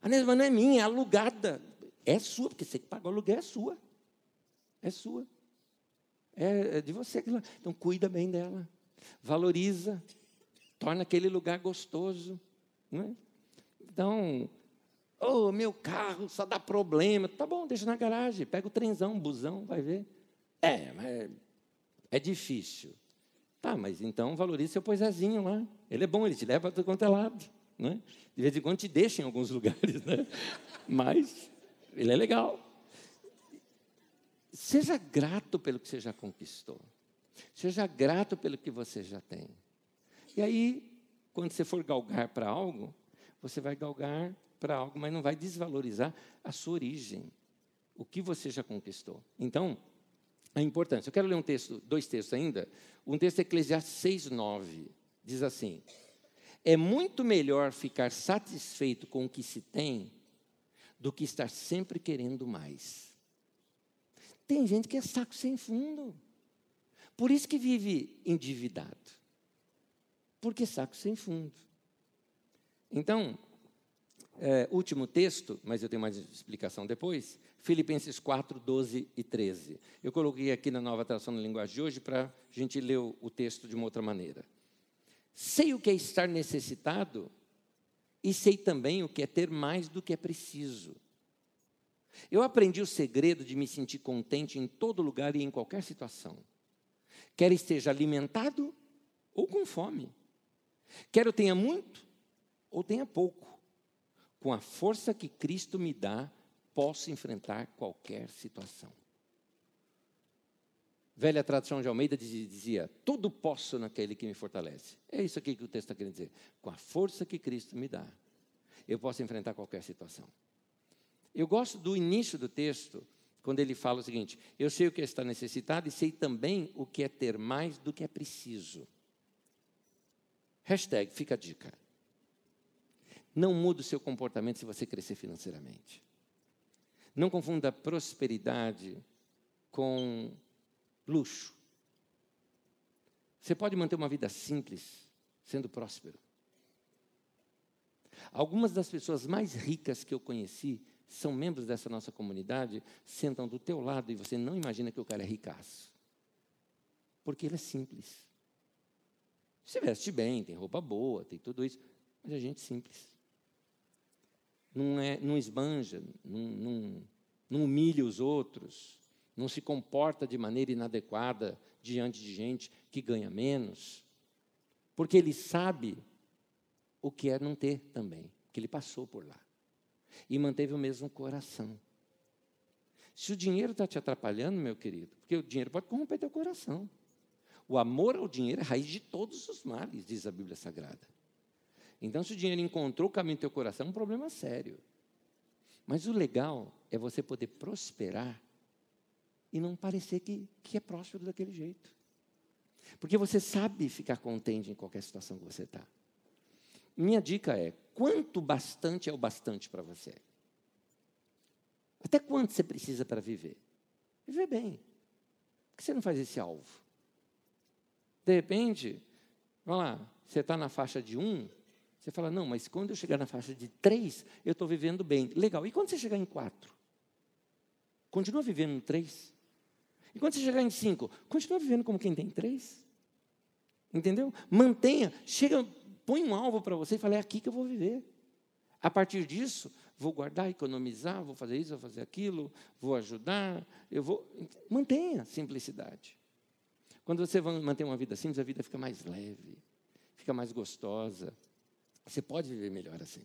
Ah, mas não é minha, é alugada. É sua, porque você que paga o aluguel é sua. É sua. É, é de você. Então, cuida bem dela. Valoriza. Torna aquele lugar gostoso. Não é? Então, oh, meu carro só dá problema. Tá bom, deixa na garagem, pega o trenzão, o busão, vai ver. É, mas é difícil. Tá, mas então valorize seu poisézinho lá. Ele é bom, ele te leva para quanto é lado. Né? De vez em quando te deixa em alguns (laughs) lugares, né? mas ele é legal. Seja grato pelo que você já conquistou. Seja grato pelo que você já tem. E aí, quando você for galgar para algo, você vai galgar para algo, mas não vai desvalorizar a sua origem, o que você já conquistou. Então, a importância. Eu quero ler um texto, dois textos ainda. Um texto é Eclesiastes 6, 9. Diz assim: É muito melhor ficar satisfeito com o que se tem do que estar sempre querendo mais. Tem gente que é saco sem fundo. Por isso que vive endividado. Porque saco sem fundo. Então, é, último texto, mas eu tenho mais explicação depois, Filipenses 4, 12 e 13. Eu coloquei aqui na nova tradução da linguagem de hoje para a gente ler o, texto de uma outra maneira. Sei o que é estar necessitado e sei também o que é ter mais do que é preciso. Eu aprendi o segredo de me sentir contente em todo lugar e em qualquer situação. Quer esteja alimentado ou com fome. Quer eu tenha muito ou tenha pouco, com a força que Cristo me dá, posso enfrentar qualquer situação. Velha tradição de Almeida dizia: Tudo posso naquele que me fortalece. É isso aqui que o texto está querendo dizer. Com a força que Cristo me dá, eu posso enfrentar qualquer situação. Eu gosto do início do texto, quando ele fala o seguinte: Eu sei o que está necessitado e sei também o que é ter mais do que é preciso. Hashtag, fica a dica. Não muda o seu comportamento se você crescer financeiramente. Não confunda prosperidade com luxo. Você pode manter uma vida simples sendo próspero. Algumas das pessoas mais ricas que eu conheci são membros dessa nossa comunidade, sentam do teu lado e você não imagina que o cara é ricaço. Porque ele é simples. Se veste bem, tem roupa boa, tem tudo isso, mas é gente simples não, é, não esbanja, não, não, não humilha os outros, não se comporta de maneira inadequada diante de gente que ganha menos, porque ele sabe o que é não ter também, que ele passou por lá e manteve o mesmo coração. Se o dinheiro está te atrapalhando, meu querido, porque o dinheiro pode corromper teu coração. O amor ao dinheiro é raiz de todos os males, diz a Bíblia Sagrada. Então, se o dinheiro encontrou o caminho do teu coração, é um problema sério. Mas o legal é você poder prosperar e não parecer que, que é próspero daquele jeito. Porque você sabe ficar contente em qualquer situação que você está. Minha dica é: quanto bastante é o bastante para você? Até quanto você precisa para viver? Viver bem. Por que você não faz esse alvo? De repente, vamos lá, você está na faixa de um, você fala, não, mas quando eu chegar na faixa de três, eu estou vivendo bem. Legal. E quando você chegar em quatro? Continua vivendo no três? E quando você chegar em cinco? Continua vivendo como quem tem três? Entendeu? Mantenha, chega, põe um alvo para você e fala, é aqui que eu vou viver. A partir disso, vou guardar, economizar, vou fazer isso, vou fazer aquilo, vou ajudar, eu vou. Mantenha simplicidade. Quando você mantém uma vida simples, a vida fica mais leve, fica mais gostosa. Você pode viver melhor assim.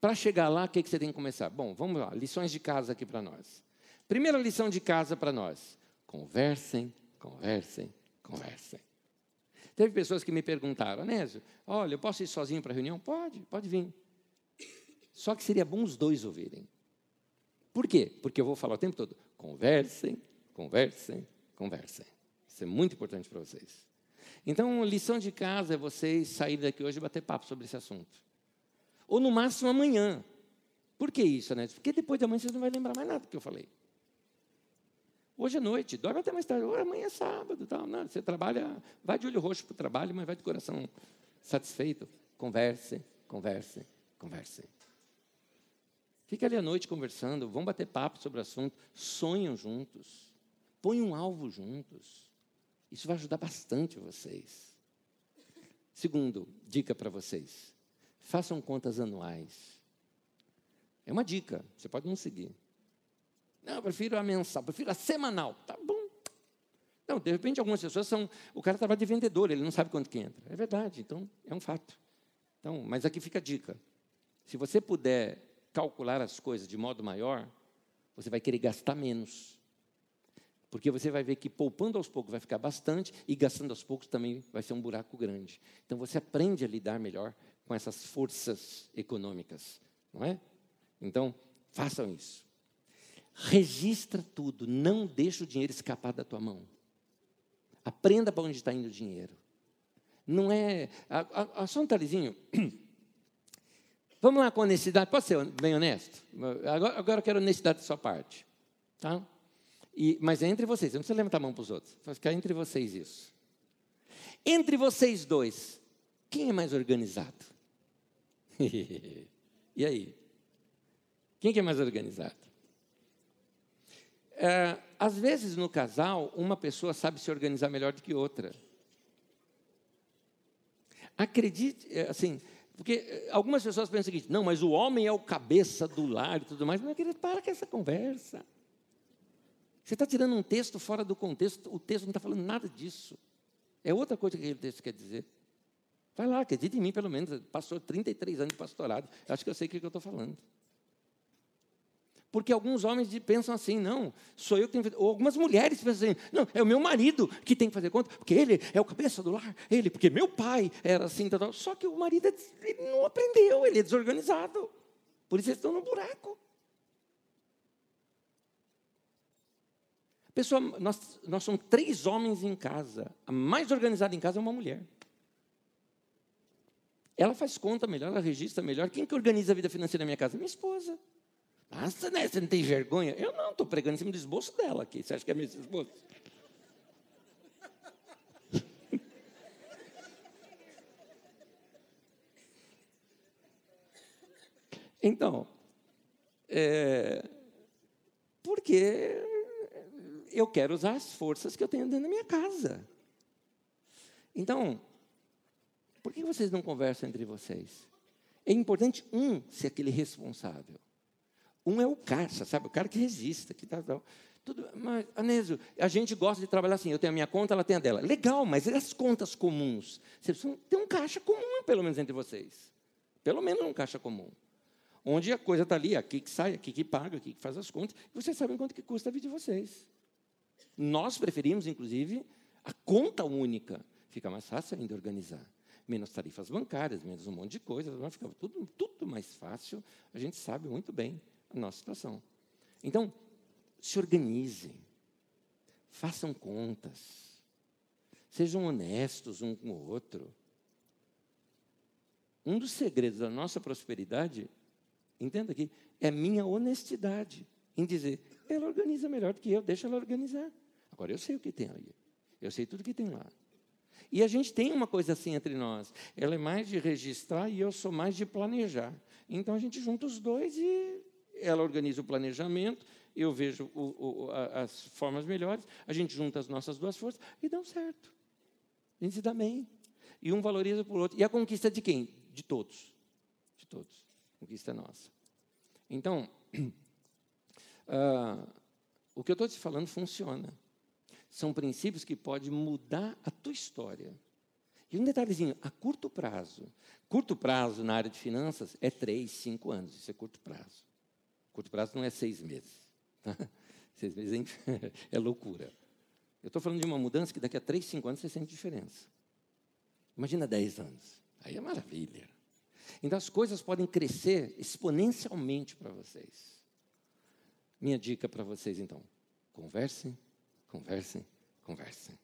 Para chegar lá, o que, que você tem que começar? Bom, vamos lá, lições de casa aqui para nós. Primeira lição de casa para nós: conversem, conversem, conversem. Teve pessoas que me perguntaram, Anésio, olha, eu posso ir sozinho para a reunião? Pode, pode vir. Só que seria bom os dois ouvirem. Por quê? Porque eu vou falar o tempo todo: conversem, conversem, conversem. Isso é muito importante para vocês. Então, lição de casa é vocês saírem daqui hoje e bater papo sobre esse assunto. Ou no máximo amanhã. Por que isso, né? Porque depois de amanhã vocês não vão lembrar mais nada do que eu falei. Hoje é noite, dorme até mais tarde. Hoje, amanhã é sábado. Tal. Não, você trabalha, vai de olho roxo para o trabalho, mas vai de coração satisfeito. Converse, converse, converse. Fica ali à noite conversando, vão bater papo sobre o assunto, sonham juntos, põem um alvo juntos. Isso vai ajudar bastante vocês. Segundo, dica para vocês: façam contas anuais. É uma dica, você pode não seguir. Não, eu prefiro a mensal, prefiro a semanal. Tá bom. Não, de repente algumas pessoas são. O cara trabalha de vendedor, ele não sabe quanto que entra. É verdade, então é um fato. Então, mas aqui fica a dica. Se você puder calcular as coisas de modo maior, você vai querer gastar menos. Porque você vai ver que poupando aos poucos vai ficar bastante e gastando aos poucos também vai ser um buraco grande. Então você aprende a lidar melhor com essas forças econômicas, não é? Então, façam isso. Registra tudo, não deixe o dinheiro escapar da tua mão. Aprenda para onde está indo o dinheiro. Não é. A, a só um talizinho. (clears throat) Vamos lá com honestidade. Pode ser bem honesto? Agora, agora eu quero honestidade da sua parte. Tá? E, mas é entre vocês, não precisa levantar a mão para os outros. Vai ficar entre vocês isso. Entre vocês dois, quem é mais organizado? (laughs) e aí? Quem que é mais organizado? É, às vezes no casal, uma pessoa sabe se organizar melhor do que outra. Acredite, é, assim, porque eh, algumas pessoas pensam o seguinte: não, mas o homem é o cabeça do lar e tudo mais. Meu querido, para com essa conversa. Você está tirando um texto fora do contexto, o texto não está falando nada disso. É outra coisa que aquele texto quer dizer. Vai lá, acredite em mim, pelo menos. Passou 33 anos de pastorado. Acho que eu sei o que eu estou falando. Porque alguns homens pensam assim, não, sou eu que tenho que fazer. Ou algumas mulheres pensam assim, não, é o meu marido que tem que fazer conta, porque ele é o cabeça do lar, ele, porque meu pai era assim, tal, tal. só que o marido ele não aprendeu, ele é desorganizado. Por isso eles estão no buraco. Pessoal, nós, nós somos três homens em casa. A mais organizada em casa é uma mulher. Ela faz conta melhor, ela registra melhor. Quem que organiza a vida financeira da minha casa? Minha esposa. Nossa, né? Você não tem vergonha? Eu não, estou pregando em cima do esboço dela aqui. Você acha que é meu esboço? (laughs) Então, é, porque eu quero usar as forças que eu tenho dentro da minha casa. Então, por que vocês não conversam entre vocês? É importante um ser aquele responsável. Um é o caixa, sabe? O cara que resiste. Que tá, tá, tudo, mas, Anésio, a gente gosta de trabalhar assim. Eu tenho a minha conta, ela tem a dela. Legal, mas e as contas comuns? Vocês precisam ter um caixa comum, pelo menos, entre vocês. Pelo menos um caixa comum. Onde a coisa está ali, aqui que sai, aqui que paga, aqui que faz as contas. E vocês sabem quanto que custa a vida de vocês. Nós preferimos, inclusive, a conta única. Fica mais fácil ainda organizar. Menos tarifas bancárias, menos um monte de coisas. Vai ficar tudo, tudo mais fácil. A gente sabe muito bem a nossa situação. Então, se organizem, façam contas, sejam honestos um com o outro. Um dos segredos da nossa prosperidade, entenda aqui, é minha honestidade em dizer, ela organiza melhor do que eu, deixa ela organizar. Agora eu sei o que tem ali, eu sei tudo que tem lá. E a gente tem uma coisa assim entre nós. Ela é mais de registrar e eu sou mais de planejar. Então a gente junta os dois e ela organiza o planejamento, eu vejo o, o, as formas melhores, a gente junta as nossas duas forças e dá certo. A gente se dá bem. E um valoriza por outro. E a conquista de quem? De todos. De todos. A conquista é nossa. Então, (clears throat) uh, o que eu estou te falando funciona. São princípios que podem mudar a tua história. E um detalhezinho, a curto prazo. Curto prazo na área de finanças é três, cinco anos. Isso é curto prazo. Curto prazo não é seis meses. Tá? (laughs) Vocês veem, (laughs) é loucura. Eu estou falando de uma mudança que daqui a 3, 5 anos você sente diferença. Imagina 10 anos. Aí é maravilha. Então as coisas podem crescer exponencialmente para vocês. Minha dica para vocês então: conversem, conversem, conversem.